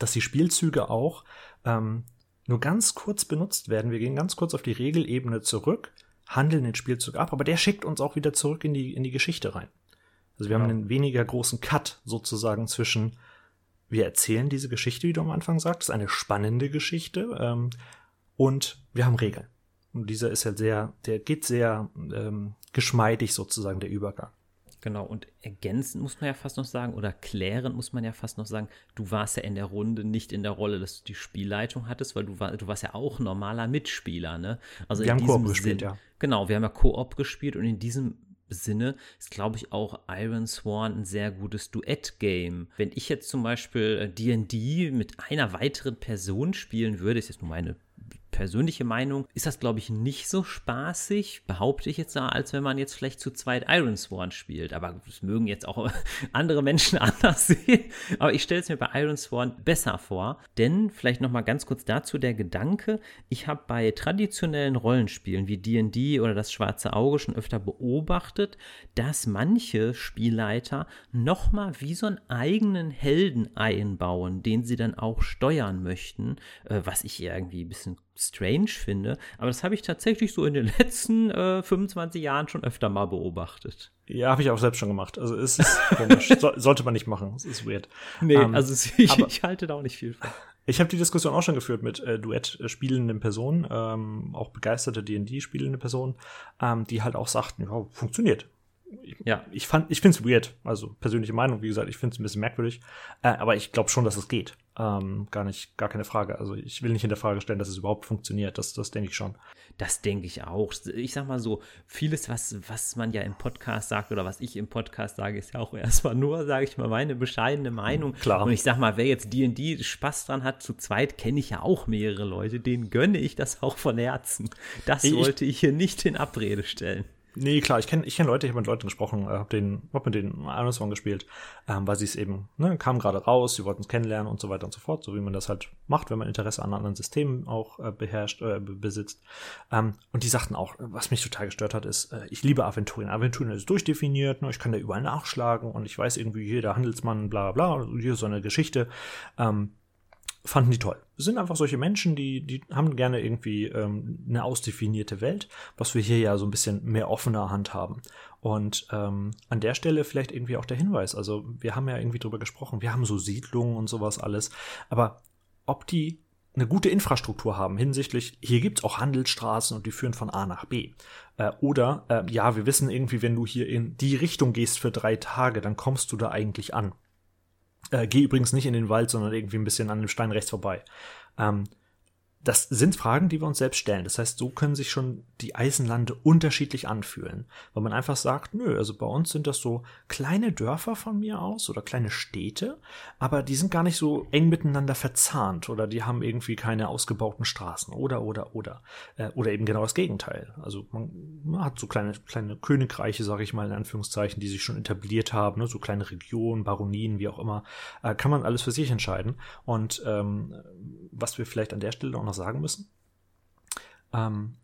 dass die Spielzüge auch ähm, nur ganz kurz benutzt werden. Wir gehen ganz kurz auf die Regelebene zurück, handeln den Spielzug ab, aber der schickt uns auch wieder zurück in die, in die Geschichte rein. Also wir ja. haben einen weniger großen Cut sozusagen zwischen, wir erzählen diese Geschichte, wie du am Anfang sagst, eine spannende Geschichte, ähm, und wir haben Regeln. Und dieser ist halt sehr, der geht sehr ähm, geschmeidig sozusagen, der Übergang. Genau, und ergänzend muss man ja fast noch sagen, oder klärend muss man ja fast noch sagen, du warst ja in der Runde nicht in der Rolle, dass du die Spielleitung hattest, weil du, war, du warst ja auch normaler Mitspieler, ne? Also wir haben Koop gespielt, ja. Genau, wir haben ja Koop gespielt und in diesem Sinne ist, glaube ich, auch Iron Sworn ein sehr gutes Duett-Game. Wenn ich jetzt zum Beispiel D&D äh, mit einer weiteren Person spielen würde, ist jetzt nur meine persönliche Meinung ist das, glaube ich, nicht so spaßig, behaupte ich jetzt da, als wenn man jetzt vielleicht zu zweit Iron Sworn spielt. Aber das mögen jetzt auch andere Menschen anders sehen. Aber ich stelle es mir bei Iron Sworn besser vor. Denn, vielleicht nochmal ganz kurz dazu der Gedanke, ich habe bei traditionellen Rollenspielen wie D&D oder das Schwarze Auge schon öfter beobachtet, dass manche Spielleiter nochmal wie so einen eigenen Helden einbauen, den sie dann auch steuern möchten, äh, was ich irgendwie ein bisschen strange finde, aber das habe ich tatsächlich so in den letzten äh, 25 Jahren schon öfter mal beobachtet. Ja, habe ich auch selbst schon gemacht. Also es ist komisch. so, sollte man nicht machen. Es ist weird. Nee, um, ähm, also ich, ich, halte da auch nicht viel von. Ich habe die Diskussion auch schon geführt mit äh, Duett spielenden Personen, ähm, auch begeisterte D&D spielende Personen, ähm, die halt auch sagten, ja, funktioniert ja, ich fand, ich finde es weird. Also persönliche Meinung, wie gesagt, ich finde es ein bisschen merkwürdig. Äh, aber ich glaube schon, dass es geht. Ähm, gar nicht, gar keine Frage. Also ich will nicht in der Frage stellen, dass es überhaupt funktioniert. Das, das denke ich schon. Das denke ich auch. Ich sag mal so, vieles, was, was man ja im Podcast sagt oder was ich im Podcast sage, ist ja auch erstmal nur, sage ich mal, meine bescheidene Meinung. Klar. Und ich sag mal, wer jetzt D&D Spaß dran hat, zu zweit kenne ich ja auch mehrere Leute, denen gönne ich das auch von Herzen. Das ich, wollte ich hier nicht in Abrede stellen. Nee, klar, ich kenne ich kenn Leute, ich habe mit Leuten gesprochen, äh, habe hab mit denen Song gespielt, ähm, weil sie es eben, ne, kamen gerade raus, sie wollten es kennenlernen und so weiter und so fort, so wie man das halt macht, wenn man Interesse an anderen Systemen auch äh, beherrscht, äh, besitzt. Ähm, und die sagten auch, was mich total gestört hat, ist, äh, ich liebe Aventurien. Aventurien ist durchdefiniert, ne, ich kann da überall nachschlagen und ich weiß irgendwie, hier der Handelsmann, bla bla, hier so eine Geschichte. Ähm, fanden die toll. Es sind einfach solche Menschen, die, die haben gerne irgendwie ähm, eine ausdefinierte Welt, was wir hier ja so ein bisschen mehr offener Hand haben. Und ähm, an der Stelle vielleicht irgendwie auch der Hinweis. Also wir haben ja irgendwie drüber gesprochen, wir haben so Siedlungen und sowas alles. Aber ob die eine gute Infrastruktur haben hinsichtlich, hier gibt's auch Handelsstraßen und die führen von A nach B. Äh, oder, äh, ja, wir wissen irgendwie, wenn du hier in die Richtung gehst für drei Tage, dann kommst du da eigentlich an. Äh, geh übrigens nicht in den Wald, sondern irgendwie ein bisschen an dem Stein rechts vorbei. Ähm, das sind Fragen, die wir uns selbst stellen. Das heißt, so können sich schon die Eisenlande unterschiedlich anfühlen, weil man einfach sagt, nö, also bei uns sind das so kleine Dörfer von mir aus oder kleine Städte, aber die sind gar nicht so eng miteinander verzahnt oder die haben irgendwie keine ausgebauten Straßen oder oder oder äh, oder eben genau das Gegenteil. Also man, man hat so kleine kleine Königreiche, sage ich mal in Anführungszeichen, die sich schon etabliert haben, ne? so kleine Regionen, Baronien, wie auch immer, äh, kann man alles für sich entscheiden. Und ähm, was wir vielleicht an der Stelle auch noch sagen müssen. Ähm,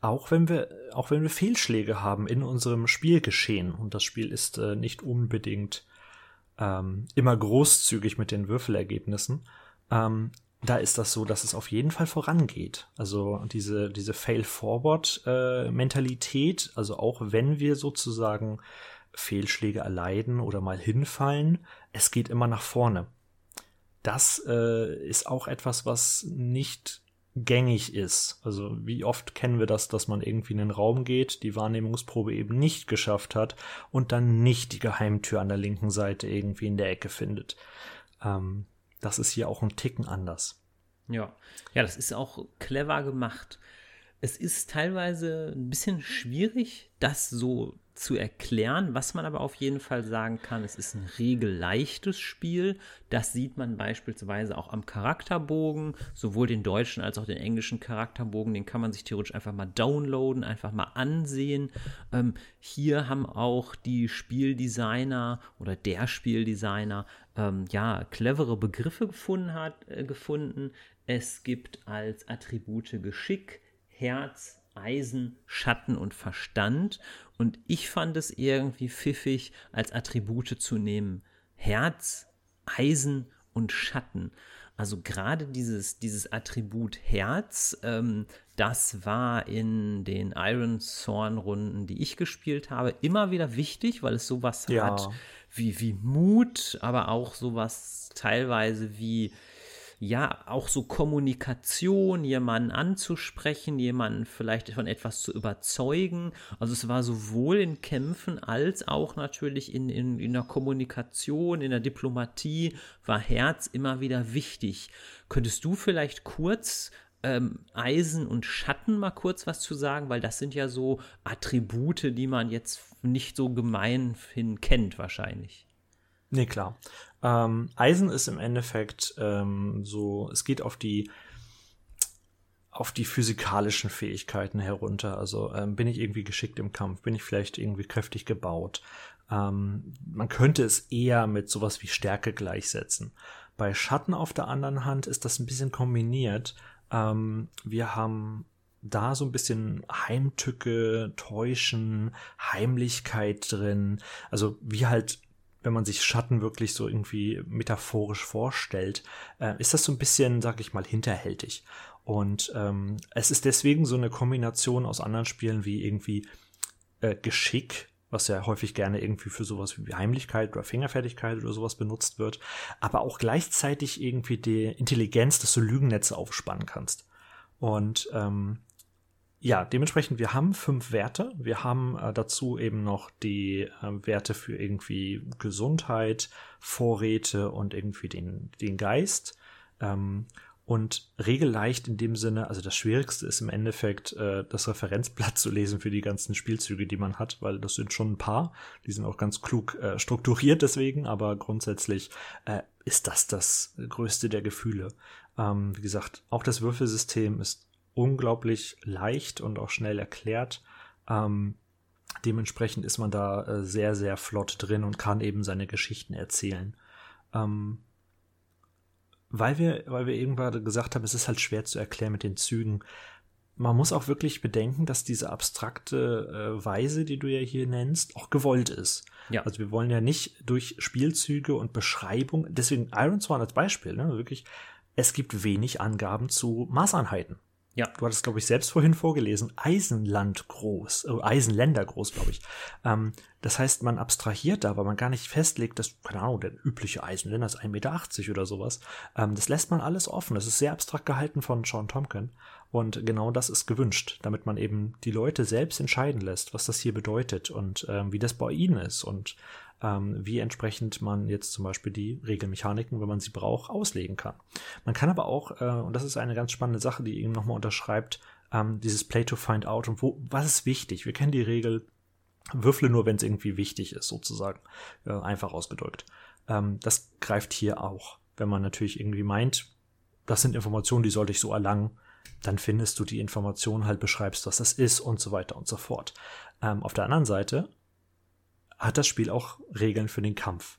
auch wenn wir, auch wenn wir Fehlschläge haben in unserem Spielgeschehen, und das Spiel ist äh, nicht unbedingt ähm, immer großzügig mit den Würfelergebnissen, ähm, da ist das so, dass es auf jeden Fall vorangeht. Also diese, diese Fail-Forward-Mentalität, äh, also auch wenn wir sozusagen Fehlschläge erleiden oder mal hinfallen, es geht immer nach vorne das äh, ist auch etwas, was nicht gängig ist. Also wie oft kennen wir das, dass man irgendwie in den Raum geht, die Wahrnehmungsprobe eben nicht geschafft hat und dann nicht die Geheimtür an der linken Seite irgendwie in der Ecke findet. Ähm, das ist hier auch ein Ticken anders. Ja, ja, das ist auch clever gemacht. Es ist teilweise ein bisschen schwierig, das so zu erklären. Was man aber auf jeden Fall sagen kann, es ist ein regelleichtes Spiel. Das sieht man beispielsweise auch am Charakterbogen, sowohl den deutschen als auch den englischen Charakterbogen. Den kann man sich theoretisch einfach mal downloaden, einfach mal ansehen. Ähm, hier haben auch die Spieldesigner oder der Spieldesigner ähm, ja clevere Begriffe gefunden hat, äh, gefunden. Es gibt als Attribute Geschick, Herz, Eisen, Schatten und Verstand. Und ich fand es irgendwie pfiffig, als Attribute zu nehmen. Herz, Eisen und Schatten. Also gerade dieses, dieses Attribut Herz, ähm, das war in den Iron Thorn-Runden, die ich gespielt habe, immer wieder wichtig, weil es sowas ja. hat wie, wie Mut, aber auch sowas teilweise wie ja, auch so Kommunikation, jemanden anzusprechen, jemanden vielleicht von etwas zu überzeugen. Also es war sowohl in Kämpfen als auch natürlich in, in, in der Kommunikation, in der Diplomatie, war Herz immer wieder wichtig. Könntest du vielleicht kurz ähm, Eisen und Schatten mal kurz was zu sagen, weil das sind ja so Attribute, die man jetzt nicht so gemeinhin kennt wahrscheinlich. Nee, klar. Ähm, Eisen ist im Endeffekt ähm, so, es geht auf die auf die physikalischen Fähigkeiten herunter. Also ähm, bin ich irgendwie geschickt im Kampf, bin ich vielleicht irgendwie kräftig gebaut. Ähm, man könnte es eher mit sowas wie Stärke gleichsetzen. Bei Schatten auf der anderen Hand ist das ein bisschen kombiniert. Ähm, wir haben da so ein bisschen Heimtücke, Täuschen, Heimlichkeit drin. Also wie halt wenn man sich Schatten wirklich so irgendwie metaphorisch vorstellt, äh, ist das so ein bisschen, sag ich mal, hinterhältig. Und ähm, es ist deswegen so eine Kombination aus anderen Spielen wie irgendwie äh, Geschick, was ja häufig gerne irgendwie für sowas wie Heimlichkeit oder Fingerfertigkeit oder sowas benutzt wird, aber auch gleichzeitig irgendwie die Intelligenz, dass du Lügennetze aufspannen kannst. Und ähm, ja, dementsprechend, wir haben fünf Werte. Wir haben äh, dazu eben noch die äh, Werte für irgendwie Gesundheit, Vorräte und irgendwie den, den Geist. Ähm, und regelleicht in dem Sinne, also das Schwierigste ist im Endeffekt, äh, das Referenzblatt zu lesen für die ganzen Spielzüge, die man hat, weil das sind schon ein paar. Die sind auch ganz klug äh, strukturiert deswegen, aber grundsätzlich äh, ist das das größte der Gefühle. Ähm, wie gesagt, auch das Würfelsystem ist unglaublich leicht und auch schnell erklärt. Ähm, dementsprechend ist man da äh, sehr, sehr flott drin und kann eben seine Geschichten erzählen. Ähm, weil wir, weil wir eben gerade gesagt haben, es ist halt schwer zu erklären mit den Zügen. Man muss auch wirklich bedenken, dass diese abstrakte äh, Weise, die du ja hier nennst, auch gewollt ist. Ja. Also wir wollen ja nicht durch Spielzüge und Beschreibung, deswegen Iron Swan als Beispiel, ne, wirklich, es gibt wenig Angaben zu Maßeinheiten. Ja. Du hattest, glaube ich, selbst vorhin vorgelesen, Eisenland groß, äh, Eisenländer groß, glaube ich. Ähm, das heißt, man abstrahiert da, weil man gar nicht festlegt, dass, keine Ahnung, der übliche Eisenländer ist 1,80 Meter oder sowas. Ähm, das lässt man alles offen. Das ist sehr abstrakt gehalten von Sean Tomkin. Und genau das ist gewünscht, damit man eben die Leute selbst entscheiden lässt, was das hier bedeutet und ähm, wie das bei ihnen ist und ähm, wie entsprechend man jetzt zum Beispiel die Regelmechaniken, wenn man sie braucht, auslegen kann. Man kann aber auch, äh, und das ist eine ganz spannende Sache, die eben nochmal unterschreibt, ähm, dieses Play to Find Out und wo, was ist wichtig? Wir kennen die Regel, würfle nur, wenn es irgendwie wichtig ist, sozusagen, äh, einfach ausgedrückt. Ähm, das greift hier auch. Wenn man natürlich irgendwie meint, das sind Informationen, die sollte ich so erlangen, dann findest du die Informationen halt, beschreibst, was das ist und so weiter und so fort. Ähm, auf der anderen Seite hat das Spiel auch Regeln für den Kampf.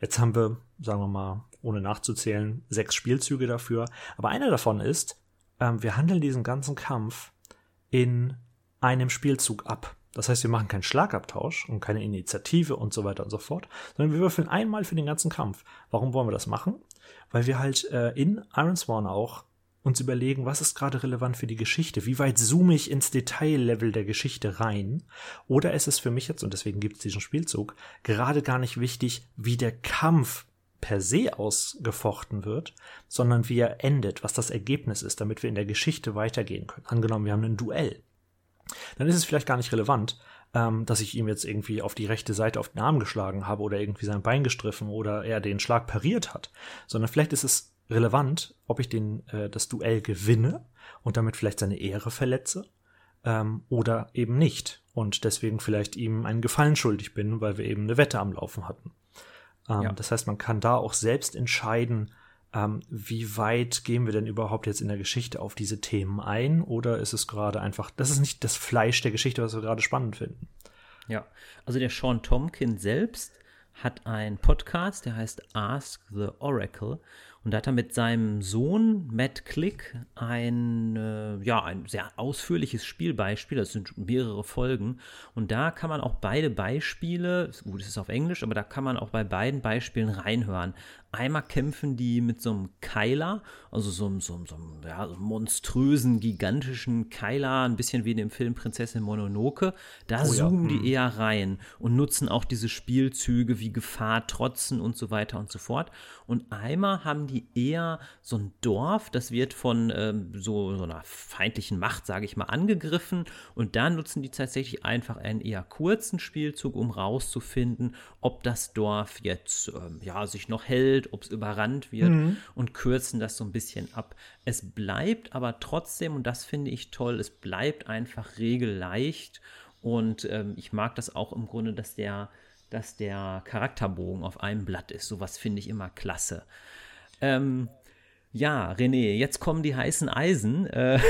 Jetzt haben wir, sagen wir mal, ohne nachzuzählen, sechs Spielzüge dafür. Aber einer davon ist, ähm, wir handeln diesen ganzen Kampf in einem Spielzug ab. Das heißt, wir machen keinen Schlagabtausch und keine Initiative und so weiter und so fort, sondern wir würfeln einmal für den ganzen Kampf. Warum wollen wir das machen? Weil wir halt äh, in Iron Sworn auch uns überlegen, was ist gerade relevant für die Geschichte? Wie weit zoome ich ins Detaillevel der Geschichte rein? Oder ist es für mich jetzt, und deswegen gibt es diesen Spielzug, gerade gar nicht wichtig, wie der Kampf per se ausgefochten wird, sondern wie er endet, was das Ergebnis ist, damit wir in der Geschichte weitergehen können. Angenommen, wir haben ein Duell. Dann ist es vielleicht gar nicht relevant, ähm, dass ich ihm jetzt irgendwie auf die rechte Seite auf den Arm geschlagen habe oder irgendwie sein Bein gestriffen oder er den Schlag pariert hat, sondern vielleicht ist es relevant, ob ich den, äh, das Duell gewinne und damit vielleicht seine Ehre verletze ähm, oder eben nicht und deswegen vielleicht ihm einen Gefallen schuldig bin, weil wir eben eine Wette am Laufen hatten. Ähm, ja. Das heißt, man kann da auch selbst entscheiden, ähm, wie weit gehen wir denn überhaupt jetzt in der Geschichte auf diese Themen ein oder ist es gerade einfach, das ist nicht das Fleisch der Geschichte, was wir gerade spannend finden. Ja, also der Sean Tomkin selbst hat einen Podcast, der heißt Ask the Oracle und da hat er mit seinem Sohn Matt Click ein, äh, ja, ein sehr ausführliches Spielbeispiel, das sind mehrere Folgen. Und da kann man auch beide Beispiele, gut, es ist auf Englisch, aber da kann man auch bei beiden Beispielen reinhören. Einmal kämpfen die mit so einem Keiler, also so, so, so einem ja, monströsen, gigantischen Keiler, ein bisschen wie in dem Film Prinzessin Mononoke. Da oh, zoomen ja. die hm. eher rein und nutzen auch diese Spielzüge wie Gefahr, Trotzen und so weiter und so fort. Und einmal haben die eher so ein Dorf, das wird von ähm, so, so einer feindlichen Macht, sage ich mal, angegriffen. Und da nutzen die tatsächlich einfach einen eher kurzen Spielzug, um rauszufinden, ob das Dorf jetzt ähm, ja, sich noch hält ob es überrannt wird mhm. und kürzen das so ein bisschen ab. Es bleibt aber trotzdem, und das finde ich toll, es bleibt einfach regelleicht und ähm, ich mag das auch im Grunde, dass der, dass der Charakterbogen auf einem Blatt ist. Sowas finde ich immer klasse. Ähm, ja, René, jetzt kommen die heißen Eisen. Äh,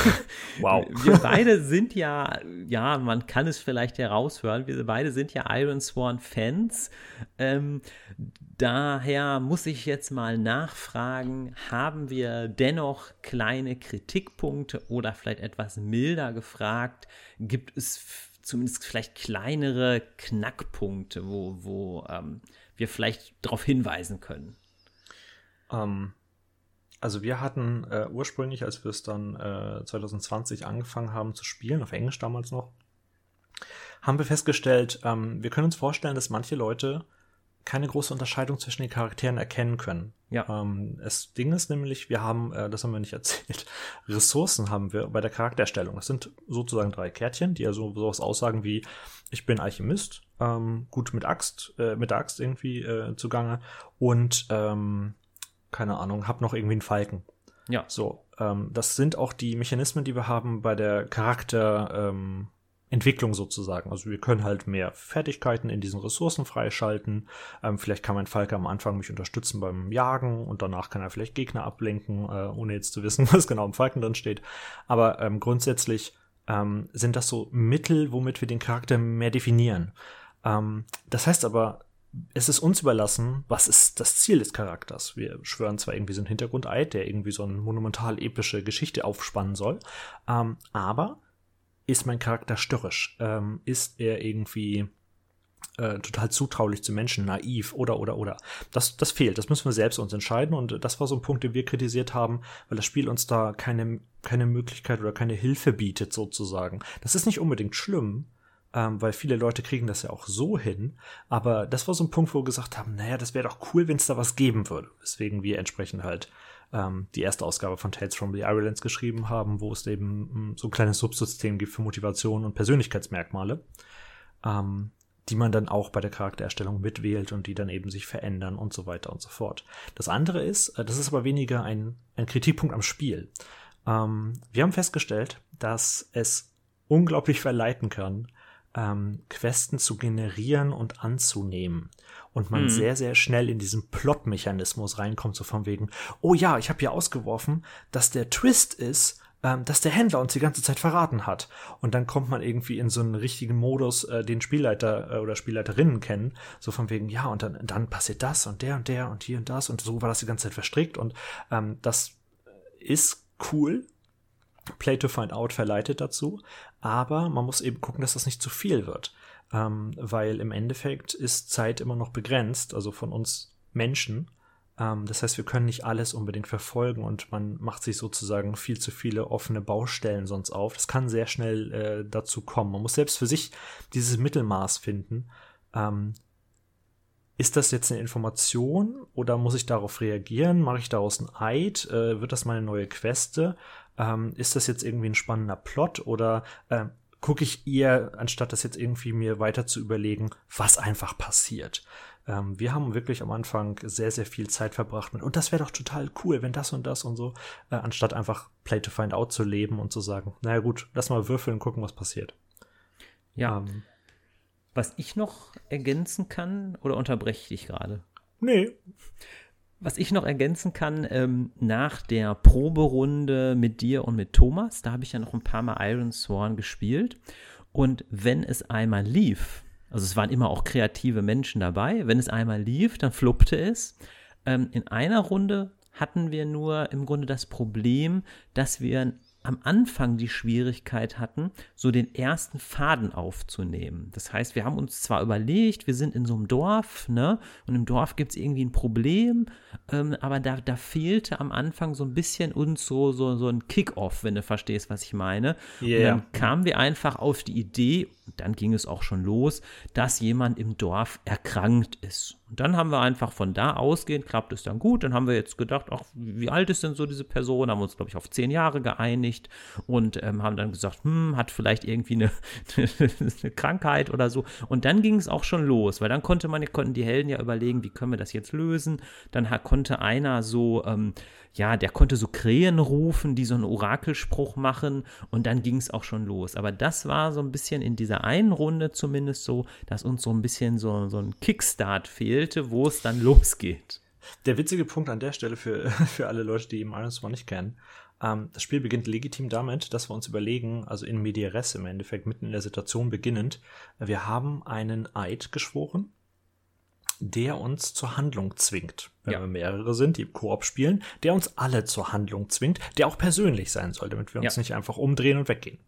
wow. Wir beide sind ja, ja, man kann es vielleicht heraushören, wir beide sind ja Iron Sworn Fans. Ähm, daher muss ich jetzt mal nachfragen, haben wir dennoch kleine Kritikpunkte oder vielleicht etwas milder gefragt? Gibt es zumindest vielleicht kleinere Knackpunkte, wo, wo ähm, wir vielleicht darauf hinweisen können? Ähm, also wir hatten äh, ursprünglich, als wir es dann äh, 2020 angefangen haben zu spielen, auf Englisch damals noch, haben wir festgestellt, ähm, wir können uns vorstellen, dass manche Leute keine große Unterscheidung zwischen den Charakteren erkennen können. Ja. Ähm, das Ding ist nämlich, wir haben, äh, das haben wir nicht erzählt, Ressourcen haben wir bei der Charakterstellung. Das sind sozusagen drei Kärtchen, die also sowas aussagen wie, ich bin Alchemist, ähm, gut mit Axt, äh, mit der Axt irgendwie äh, zugange und ähm, keine Ahnung, hab noch irgendwie einen Falken. Ja. So, ähm, das sind auch die Mechanismen, die wir haben bei der Charakterentwicklung ähm, sozusagen. Also wir können halt mehr Fertigkeiten in diesen Ressourcen freischalten. Ähm, vielleicht kann mein Falke am Anfang mich unterstützen beim Jagen und danach kann er vielleicht Gegner ablenken, äh, ohne jetzt zu wissen, was genau im Falken drin steht. Aber ähm, grundsätzlich ähm, sind das so Mittel, womit wir den Charakter mehr definieren. Ähm, das heißt aber, es ist uns überlassen, was ist das Ziel des Charakters. Wir schwören zwar irgendwie so einen Hintergrundeid, der irgendwie so eine monumental epische Geschichte aufspannen soll, ähm, aber ist mein Charakter störrisch? Ähm, ist er irgendwie äh, total zutraulich zu Menschen, naiv oder oder oder. Das, das fehlt, das müssen wir selbst uns entscheiden und das war so ein Punkt, den wir kritisiert haben, weil das Spiel uns da keine keine Möglichkeit oder keine Hilfe bietet sozusagen. Das ist nicht unbedingt schlimm, ähm, weil viele Leute kriegen das ja auch so hin. Aber das war so ein Punkt, wo wir gesagt haben, naja, das wäre doch cool, wenn es da was geben würde. Weswegen wir entsprechend halt ähm, die erste Ausgabe von Tales from the Irelands geschrieben haben, wo es eben ähm, so ein kleines Subsystem gibt für Motivation und Persönlichkeitsmerkmale, ähm, die man dann auch bei der Charaktererstellung mitwählt und die dann eben sich verändern und so weiter und so fort. Das andere ist, äh, das ist aber weniger ein, ein Kritikpunkt am Spiel. Ähm, wir haben festgestellt, dass es unglaublich verleiten kann, ähm, Questen zu generieren und anzunehmen. Und man mhm. sehr, sehr schnell in diesen Plot-Mechanismus reinkommt, so von wegen, oh ja, ich habe hier ausgeworfen, dass der Twist ist, ähm, dass der Händler uns die ganze Zeit verraten hat. Und dann kommt man irgendwie in so einen richtigen Modus, äh, den Spielleiter äh, oder Spielleiterinnen kennen, so von wegen, ja, und dann, dann passiert das und der und der und hier und das und so war das die ganze Zeit verstrickt und ähm, das ist cool, Play to Find Out verleitet dazu, aber man muss eben gucken, dass das nicht zu viel wird, ähm, weil im Endeffekt ist Zeit immer noch begrenzt, also von uns Menschen. Ähm, das heißt, wir können nicht alles unbedingt verfolgen und man macht sich sozusagen viel zu viele offene Baustellen sonst auf. Das kann sehr schnell äh, dazu kommen. Man muss selbst für sich dieses Mittelmaß finden. Ähm, ist das jetzt eine Information oder muss ich darauf reagieren? Mache ich daraus ein Eid? Äh, wird das meine neue Queste? Ähm, ist das jetzt irgendwie ein spannender Plot oder äh, gucke ich eher, anstatt das jetzt irgendwie mir weiter zu überlegen, was einfach passiert. Ähm, wir haben wirklich am Anfang sehr, sehr viel Zeit verbracht mit, und das wäre doch total cool, wenn das und das und so, äh, anstatt einfach Play to Find Out zu leben und zu sagen, naja gut, lass mal würfeln, gucken, was passiert. Ja. Ähm, was ich noch ergänzen kann, oder unterbreche ich dich gerade? Nee. Was ich noch ergänzen kann, ähm, nach der Proberunde mit dir und mit Thomas, da habe ich ja noch ein paar Mal Iron Sworn gespielt. Und wenn es einmal lief, also es waren immer auch kreative Menschen dabei, wenn es einmal lief, dann fluppte es. Ähm, in einer Runde hatten wir nur im Grunde das Problem, dass wir am Anfang die Schwierigkeit hatten, so den ersten Faden aufzunehmen. Das heißt, wir haben uns zwar überlegt, wir sind in so einem Dorf, ne? Und im Dorf gibt es irgendwie ein Problem, ähm, aber da, da fehlte am Anfang so ein bisschen uns so, so, so ein Kick-Off, wenn du verstehst, was ich meine. Yeah. Und dann kamen wir einfach auf die Idee, dann ging es auch schon los, dass jemand im Dorf erkrankt ist. Und dann haben wir einfach von da ausgehend, klappt es dann gut. Dann haben wir jetzt gedacht, ach, wie alt ist denn so diese Person? Haben uns, glaube ich, auf zehn Jahre geeinigt und ähm, haben dann gesagt, hm, hat vielleicht irgendwie eine, eine Krankheit oder so. Und dann ging es auch schon los, weil dann konnte man, konnten die Helden ja überlegen, wie können wir das jetzt lösen. Dann konnte einer so, ähm, ja, der konnte so Krähen rufen, die so einen Orakelspruch machen und dann ging es auch schon los. Aber das war so ein bisschen in dieser einen Runde zumindest so, dass uns so ein bisschen so, so ein Kickstart fehlte, wo es dann losgeht. Der witzige Punkt an der Stelle für, für alle Leute, die Iron Swan nicht kennen, ähm, das Spiel beginnt legitim damit, dass wir uns überlegen, also in Media Res im Endeffekt, mitten in der Situation beginnend, wir haben einen Eid geschworen, der uns zur Handlung zwingt. Wenn ja. wir mehrere sind, die Koop spielen, der uns alle zur Handlung zwingt, der auch persönlich sein soll, damit wir uns ja. nicht einfach umdrehen und weggehen.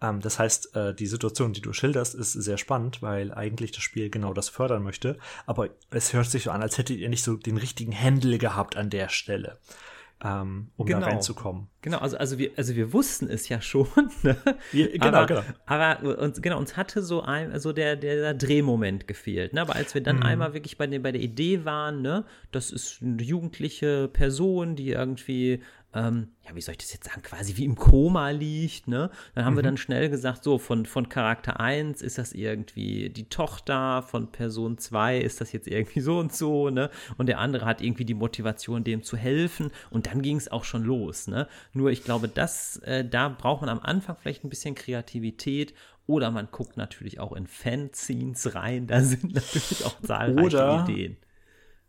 Ähm, das heißt, äh, die Situation, die du schilderst, ist sehr spannend, weil eigentlich das Spiel genau das fördern möchte. Aber es hört sich so an, als hättet ihr nicht so den richtigen Händel gehabt an der Stelle ähm, um genau. da reinzukommen. Genau, also, also, wir, also wir wussten es ja schon. Ne? Ja, genau, aber, genau. Aber uns, genau, uns hatte so ein, also der, der, Drehmoment gefehlt. Ne? Aber als wir dann mhm. einmal wirklich bei, den, bei der Idee waren, ne, das ist eine jugendliche Person, die irgendwie ähm, ja, wie soll ich das jetzt sagen, quasi wie im Koma liegt, ne? Dann haben mhm. wir dann schnell gesagt, so, von, von Charakter 1 ist das irgendwie die Tochter, von Person 2 ist das jetzt irgendwie so und so, ne? Und der andere hat irgendwie die Motivation, dem zu helfen. Und dann ging es auch schon los, ne? Nur ich glaube, das, äh, da braucht man am Anfang vielleicht ein bisschen Kreativität oder man guckt natürlich auch in Fanzines rein, da sind natürlich auch zahlreiche oder, Ideen.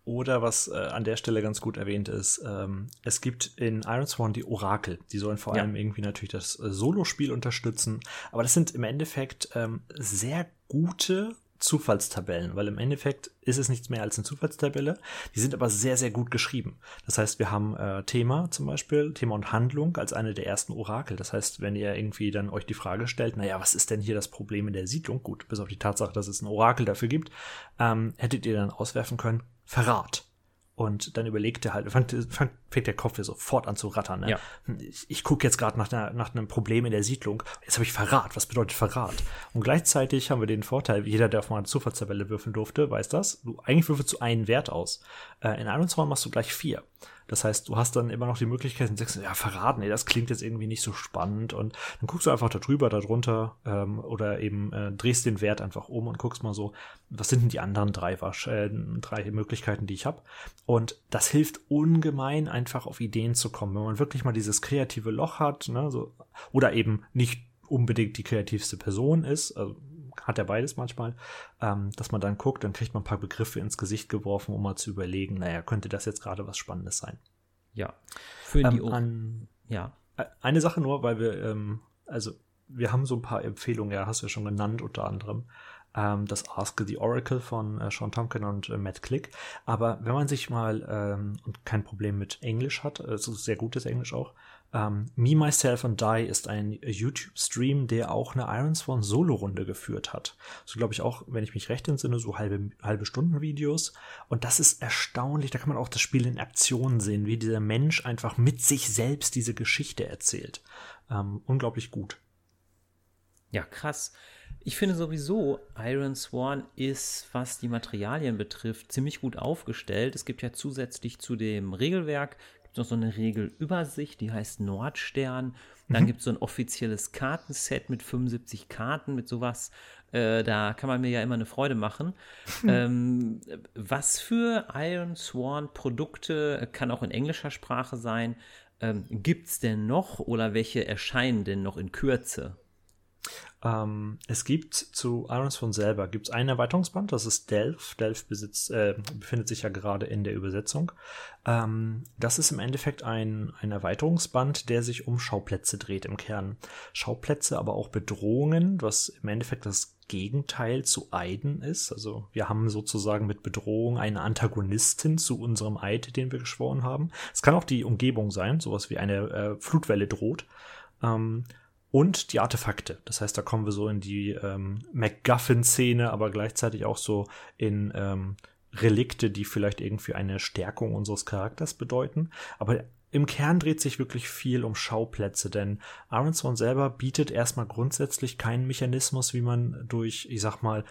Oder was äh, an der Stelle ganz gut erwähnt ist, ähm, es gibt in Iron Sworn die Orakel. Die sollen vor ja. allem irgendwie natürlich das äh, Solospiel unterstützen. Aber das sind im Endeffekt ähm, sehr gute Zufallstabellen, weil im Endeffekt ist es nichts mehr als eine Zufallstabelle. Die sind aber sehr, sehr gut geschrieben. Das heißt, wir haben äh, Thema zum Beispiel, Thema und Handlung als eine der ersten Orakel. Das heißt, wenn ihr irgendwie dann euch die Frage stellt, naja, was ist denn hier das Problem in der Siedlung? Gut, bis auf die Tatsache, dass es ein Orakel dafür gibt, ähm, hättet ihr dann auswerfen können, Verrat. Und dann überlegt er halt, fängt, fängt der Kopf sofort an zu rattern. Ne? Ja. Ich, ich gucke jetzt gerade nach, nach einem Problem in der Siedlung. Jetzt habe ich Verrat. Was bedeutet Verrat? Und gleichzeitig haben wir den Vorteil, jeder, der auf mal eine Zufallstabelle würfeln durfte, weiß das. Du eigentlich würfelst du einen Wert aus. Äh, in 21 machst du gleich vier. Das heißt, du hast dann immer noch die Möglichkeit, und sagst, ja, verraten, ey, das klingt jetzt irgendwie nicht so spannend. Und dann guckst du einfach da drüber, da drunter ähm, oder eben äh, drehst den Wert einfach um und guckst mal so, was sind denn die anderen drei, äh, drei Möglichkeiten, die ich habe. Und das hilft ungemein, einfach auf Ideen zu kommen. Wenn man wirklich mal dieses kreative Loch hat, ne, so, oder eben nicht unbedingt die kreativste Person ist, also hat er beides manchmal, ähm, dass man dann guckt, dann kriegt man ein paar Begriffe ins Gesicht geworfen, um mal zu überlegen, naja, könnte das jetzt gerade was Spannendes sein. Ja. Für die ähm, an, ja. Eine Sache nur, weil wir, ähm, also wir haben so ein paar Empfehlungen, ja, hast du ja schon genannt, unter anderem ähm, das Ask the Oracle von äh, Sean Tompkin und äh, Matt Click. Aber wenn man sich mal ähm, und kein Problem mit Englisch hat, also sehr gutes Englisch auch, ähm, Me, Myself and Die ist ein YouTube-Stream, der auch eine Iron Swan Solo-Runde geführt hat. So glaube ich auch, wenn ich mich recht entsinne, so halbe, halbe Stunden Videos. Und das ist erstaunlich. Da kann man auch das Spiel in Aktion sehen, wie dieser Mensch einfach mit sich selbst diese Geschichte erzählt. Ähm, unglaublich gut. Ja, krass. Ich finde sowieso, Iron Swan ist, was die Materialien betrifft, ziemlich gut aufgestellt. Es gibt ja zusätzlich zu dem Regelwerk noch so eine Regelübersicht, die heißt Nordstern. Dann mhm. gibt es so ein offizielles Kartenset mit 75 Karten, mit sowas. Äh, da kann man mir ja immer eine Freude machen. Mhm. Ähm, was für Iron Swan Produkte, kann auch in englischer Sprache sein, ähm, gibt es denn noch oder welche erscheinen denn noch in Kürze? Ähm, es gibt zu Irons von selber gibt's einen Erweiterungsband, das ist Delph. Delph besitzt, äh, befindet sich ja gerade in der Übersetzung. Ähm, das ist im Endeffekt ein, ein Erweiterungsband, der sich um Schauplätze dreht im Kern. Schauplätze, aber auch Bedrohungen, was im Endeffekt das Gegenteil zu Eiden ist. Also wir haben sozusagen mit Bedrohung eine Antagonistin zu unserem Eid, den wir geschworen haben. Es kann auch die Umgebung sein, sowas wie eine äh, Flutwelle droht. Ähm, und die Artefakte. Das heißt, da kommen wir so in die ähm, MacGuffin-Szene, aber gleichzeitig auch so in ähm, Relikte, die vielleicht irgendwie eine Stärkung unseres Charakters bedeuten. Aber im Kern dreht sich wirklich viel um Schauplätze, denn Aronswan selber bietet erstmal grundsätzlich keinen Mechanismus, wie man durch, ich sag mal,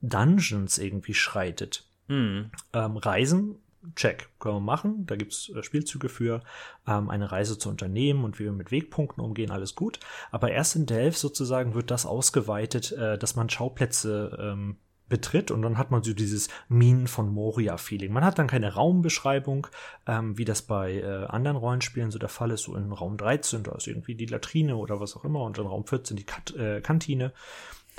Dungeons irgendwie schreitet. Mhm. Ähm, Reisen check, können wir machen. Da gibt's äh, Spielzüge für, ähm, eine Reise zu unternehmen und wie wir mit Wegpunkten umgehen, alles gut. Aber erst in Delft sozusagen wird das ausgeweitet, äh, dass man Schauplätze ähm, betritt und dann hat man so dieses Minen von Moria-Feeling. Man hat dann keine Raumbeschreibung, ähm, wie das bei äh, anderen Rollenspielen so der Fall ist. So in Raum 13, da ist irgendwie die Latrine oder was auch immer und in Raum 14 die Kat äh, Kantine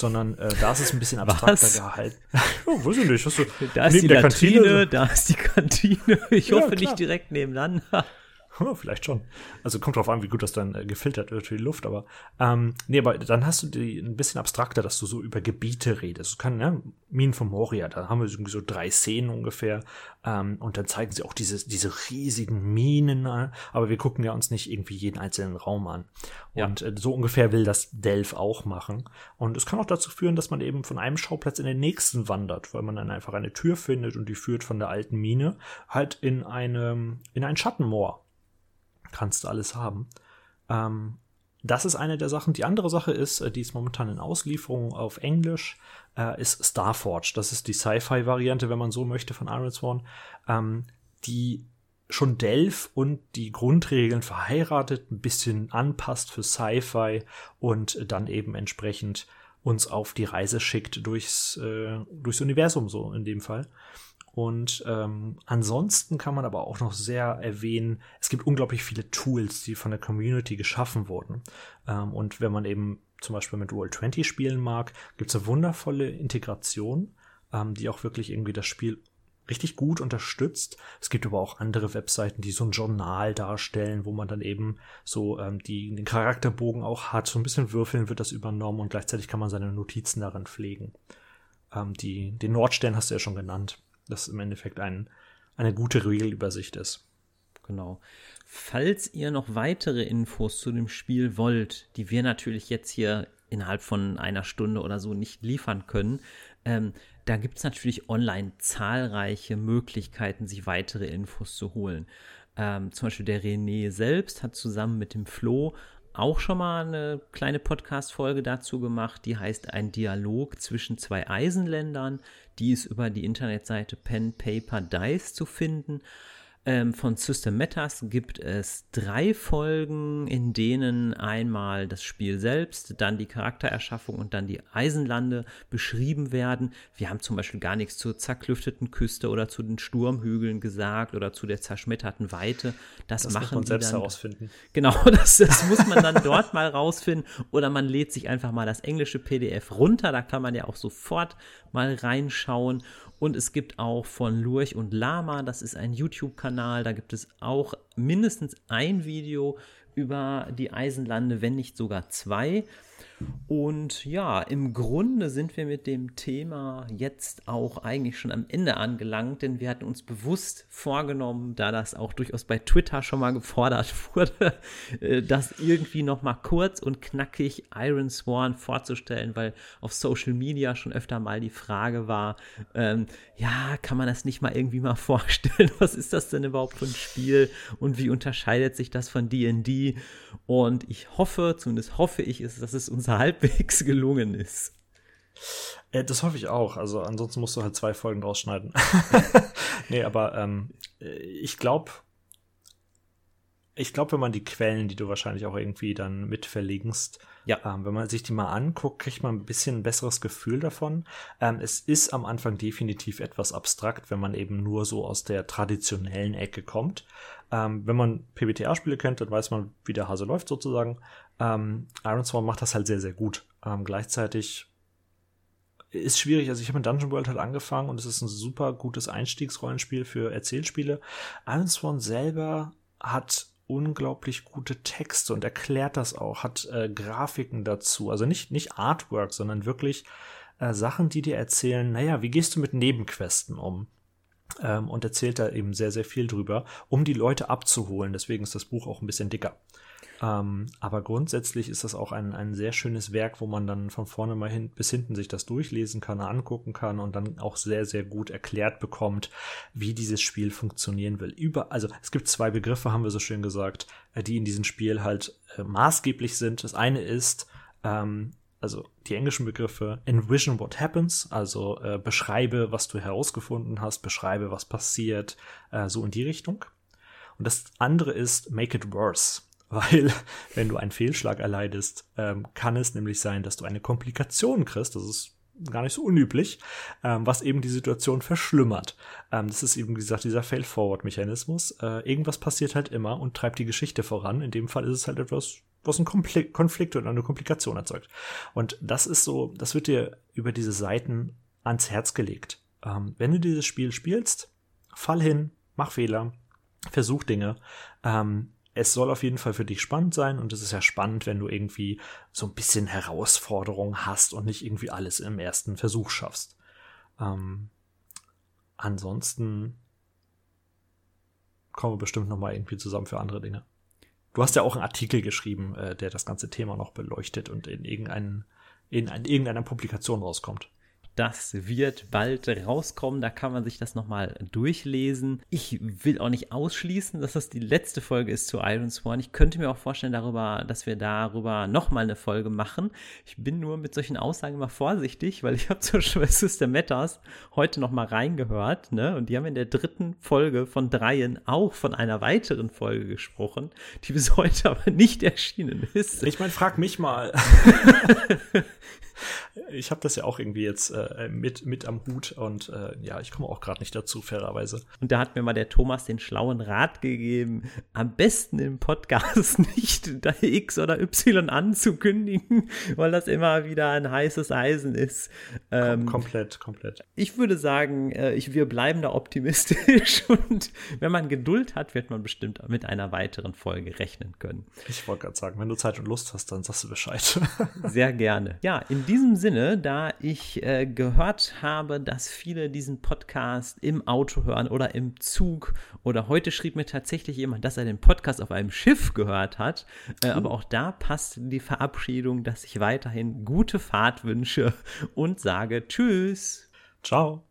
sondern äh, da ist es ein bisschen abstrakter gehalten. oh, weiß ich nicht. Hast du da ist die Latrine, Kantine, da ist die Kantine. Ich ja, hoffe klar. nicht direkt nebeneinander. Oh, vielleicht schon. Also kommt drauf an, wie gut das dann äh, gefiltert wird für die Luft, aber ähm, nee, aber dann hast du die ein bisschen abstrakter, dass du so über Gebiete redest. Du kann, ja, Minen von Moria, da haben wir irgendwie so drei Szenen ungefähr. Ähm, und dann zeigen sie auch diese, diese riesigen Minen, äh, aber wir gucken ja uns nicht irgendwie jeden einzelnen Raum an. Und ja. äh, so ungefähr will das Delph auch machen. Und es kann auch dazu führen, dass man eben von einem Schauplatz in den nächsten wandert, weil man dann einfach eine Tür findet und die führt von der alten Mine halt in eine, in ein Schattenmoor kannst du alles haben. Ähm, das ist eine der Sachen. Die andere Sache ist, äh, die ist momentan in Auslieferung auf Englisch, äh, ist Starforge. Das ist die Sci-Fi-Variante, wenn man so möchte, von Iron Sworn, ähm, die schon Delph und die Grundregeln verheiratet, ein bisschen anpasst für Sci-Fi und dann eben entsprechend uns auf die Reise schickt durchs, äh, durchs Universum, so in dem Fall. Und ähm, ansonsten kann man aber auch noch sehr erwähnen, es gibt unglaublich viele Tools, die von der Community geschaffen wurden. Ähm, und wenn man eben zum Beispiel mit World 20 spielen mag, gibt es eine wundervolle Integration, ähm, die auch wirklich irgendwie das Spiel richtig gut unterstützt. Es gibt aber auch andere Webseiten, die so ein Journal darstellen, wo man dann eben so ähm, die, den Charakterbogen auch hat. So ein bisschen würfeln wird das übernommen und gleichzeitig kann man seine Notizen darin pflegen. Ähm, die, den Nordstern hast du ja schon genannt das im Endeffekt ein, eine gute Regelübersicht ist. Genau. Falls ihr noch weitere Infos zu dem Spiel wollt, die wir natürlich jetzt hier innerhalb von einer Stunde oder so nicht liefern können, ähm, da gibt es natürlich online zahlreiche Möglichkeiten, sich weitere Infos zu holen. Ähm, zum Beispiel der René selbst hat zusammen mit dem Flo auch schon mal eine kleine Podcast-Folge dazu gemacht, die heißt Ein Dialog zwischen zwei Eisenländern. Die ist über die Internetseite Pen Paper Dice zu finden. Ähm, von System Matters gibt es drei Folgen, in denen einmal das Spiel selbst, dann die Charaktererschaffung und dann die Eisenlande beschrieben werden. Wir haben zum Beispiel gar nichts zur zerklüfteten Küste oder zu den Sturmhügeln gesagt oder zu der zerschmetterten Weite. Das, das machen muss man selbst dann, herausfinden. Genau, das, das muss man dann dort mal rausfinden. Oder man lädt sich einfach mal das englische PDF runter. Da kann man ja auch sofort mal reinschauen. Und es gibt auch von Lurch und Lama, das ist ein YouTube-Kanal, da gibt es auch mindestens ein Video über die Eisenlande, wenn nicht sogar zwei. Und ja, im Grunde sind wir mit dem Thema jetzt auch eigentlich schon am Ende angelangt, denn wir hatten uns bewusst vorgenommen, da das auch durchaus bei Twitter schon mal gefordert wurde, äh, das irgendwie noch mal kurz und knackig Iron Sworn vorzustellen, weil auf Social Media schon öfter mal die Frage war, ähm, ja, kann man das nicht mal irgendwie mal vorstellen? Was ist das denn überhaupt für ein Spiel und wie unterscheidet sich das von D&D? Und ich hoffe, zumindest hoffe ich, ist, dass es uns halbwegs gelungen ist. Äh, das hoffe ich auch. Also ansonsten musst du halt zwei Folgen draus schneiden. nee, aber ähm, ich glaube, ich glaube, wenn man die Quellen, die du wahrscheinlich auch irgendwie dann mit verlinkst, ja. ähm, wenn man sich die mal anguckt, kriegt man ein bisschen ein besseres Gefühl davon. Ähm, es ist am Anfang definitiv etwas abstrakt, wenn man eben nur so aus der traditionellen Ecke kommt. Ähm, wenn man PBTA-Spiele kennt, dann weiß man, wie der Hase läuft sozusagen. Ähm, Iron Sworn macht das halt sehr, sehr gut. Ähm, gleichzeitig ist schwierig. Also ich habe in Dungeon World halt angefangen und es ist ein super gutes Einstiegsrollenspiel für Erzählspiele. Iron Sworn selber hat unglaublich gute Texte und erklärt das auch, hat äh, Grafiken dazu. Also nicht, nicht Artwork, sondern wirklich äh, Sachen, die dir erzählen, naja, wie gehst du mit Nebenquesten um? Ähm, und erzählt da eben sehr, sehr viel drüber, um die Leute abzuholen. Deswegen ist das Buch auch ein bisschen dicker. Ähm, aber grundsätzlich ist das auch ein, ein sehr schönes Werk, wo man dann von vorne mal hin, bis hinten sich das durchlesen kann, angucken kann und dann auch sehr, sehr gut erklärt bekommt, wie dieses Spiel funktionieren will. Über, also es gibt zwei Begriffe, haben wir so schön gesagt, äh, die in diesem Spiel halt äh, maßgeblich sind. Das eine ist, ähm, also die englischen Begriffe envision what happens, also äh, beschreibe, was du herausgefunden hast, beschreibe, was passiert, äh, so in die Richtung. Und das andere ist make it worse weil wenn du einen Fehlschlag erleidest, ähm, kann es nämlich sein, dass du eine Komplikation kriegst. Das ist gar nicht so unüblich, ähm, was eben die Situation verschlimmert. Ähm, das ist eben, wie gesagt, dieser Fail-Forward-Mechanismus. Äh, irgendwas passiert halt immer und treibt die Geschichte voran. In dem Fall ist es halt etwas, was einen Kompl Konflikt oder eine Komplikation erzeugt. Und das ist so, das wird dir über diese Seiten ans Herz gelegt. Ähm, wenn du dieses Spiel spielst, fall hin, mach Fehler, versuch Dinge. Ähm, es soll auf jeden Fall für dich spannend sein und es ist ja spannend, wenn du irgendwie so ein bisschen Herausforderung hast und nicht irgendwie alles im ersten Versuch schaffst. Ähm, ansonsten kommen wir bestimmt noch mal irgendwie zusammen für andere Dinge. Du hast ja auch einen Artikel geschrieben, äh, der das ganze Thema noch beleuchtet und in, irgendein, in, in irgendeiner Publikation rauskommt. Das wird bald rauskommen. Da kann man sich das nochmal durchlesen. Ich will auch nicht ausschließen, dass das die letzte Folge ist zu Iron Sworn. Ich könnte mir auch vorstellen, darüber, dass wir darüber nochmal eine Folge machen. Ich bin nur mit solchen Aussagen immer vorsichtig, weil ich habe bei System Matters heute nochmal reingehört. Ne? Und die haben in der dritten Folge von dreien auch von einer weiteren Folge gesprochen, die bis heute aber nicht erschienen ist. Ich meine, frag mich mal. ich habe das ja auch irgendwie jetzt äh, mit, mit am Hut und äh, ja, ich komme auch gerade nicht dazu, fairerweise. Und da hat mir mal der Thomas den schlauen Rat gegeben, am besten im Podcast nicht da X oder Y anzukündigen, weil das immer wieder ein heißes Eisen ist. Ähm, Kom komplett, komplett. Ich würde sagen, äh, ich, wir bleiben da optimistisch und wenn man Geduld hat, wird man bestimmt mit einer weiteren Folge rechnen können. Ich wollte gerade sagen, wenn du Zeit und Lust hast, dann sagst du Bescheid. Sehr gerne. Ja, in diesem Sinne, da ich äh, gehört habe, dass viele diesen Podcast im Auto hören oder im Zug oder heute schrieb mir tatsächlich jemand, dass er den Podcast auf einem Schiff gehört hat. Äh, aber auch da passt die Verabschiedung, dass ich weiterhin gute Fahrt wünsche und sage Tschüss. Ciao.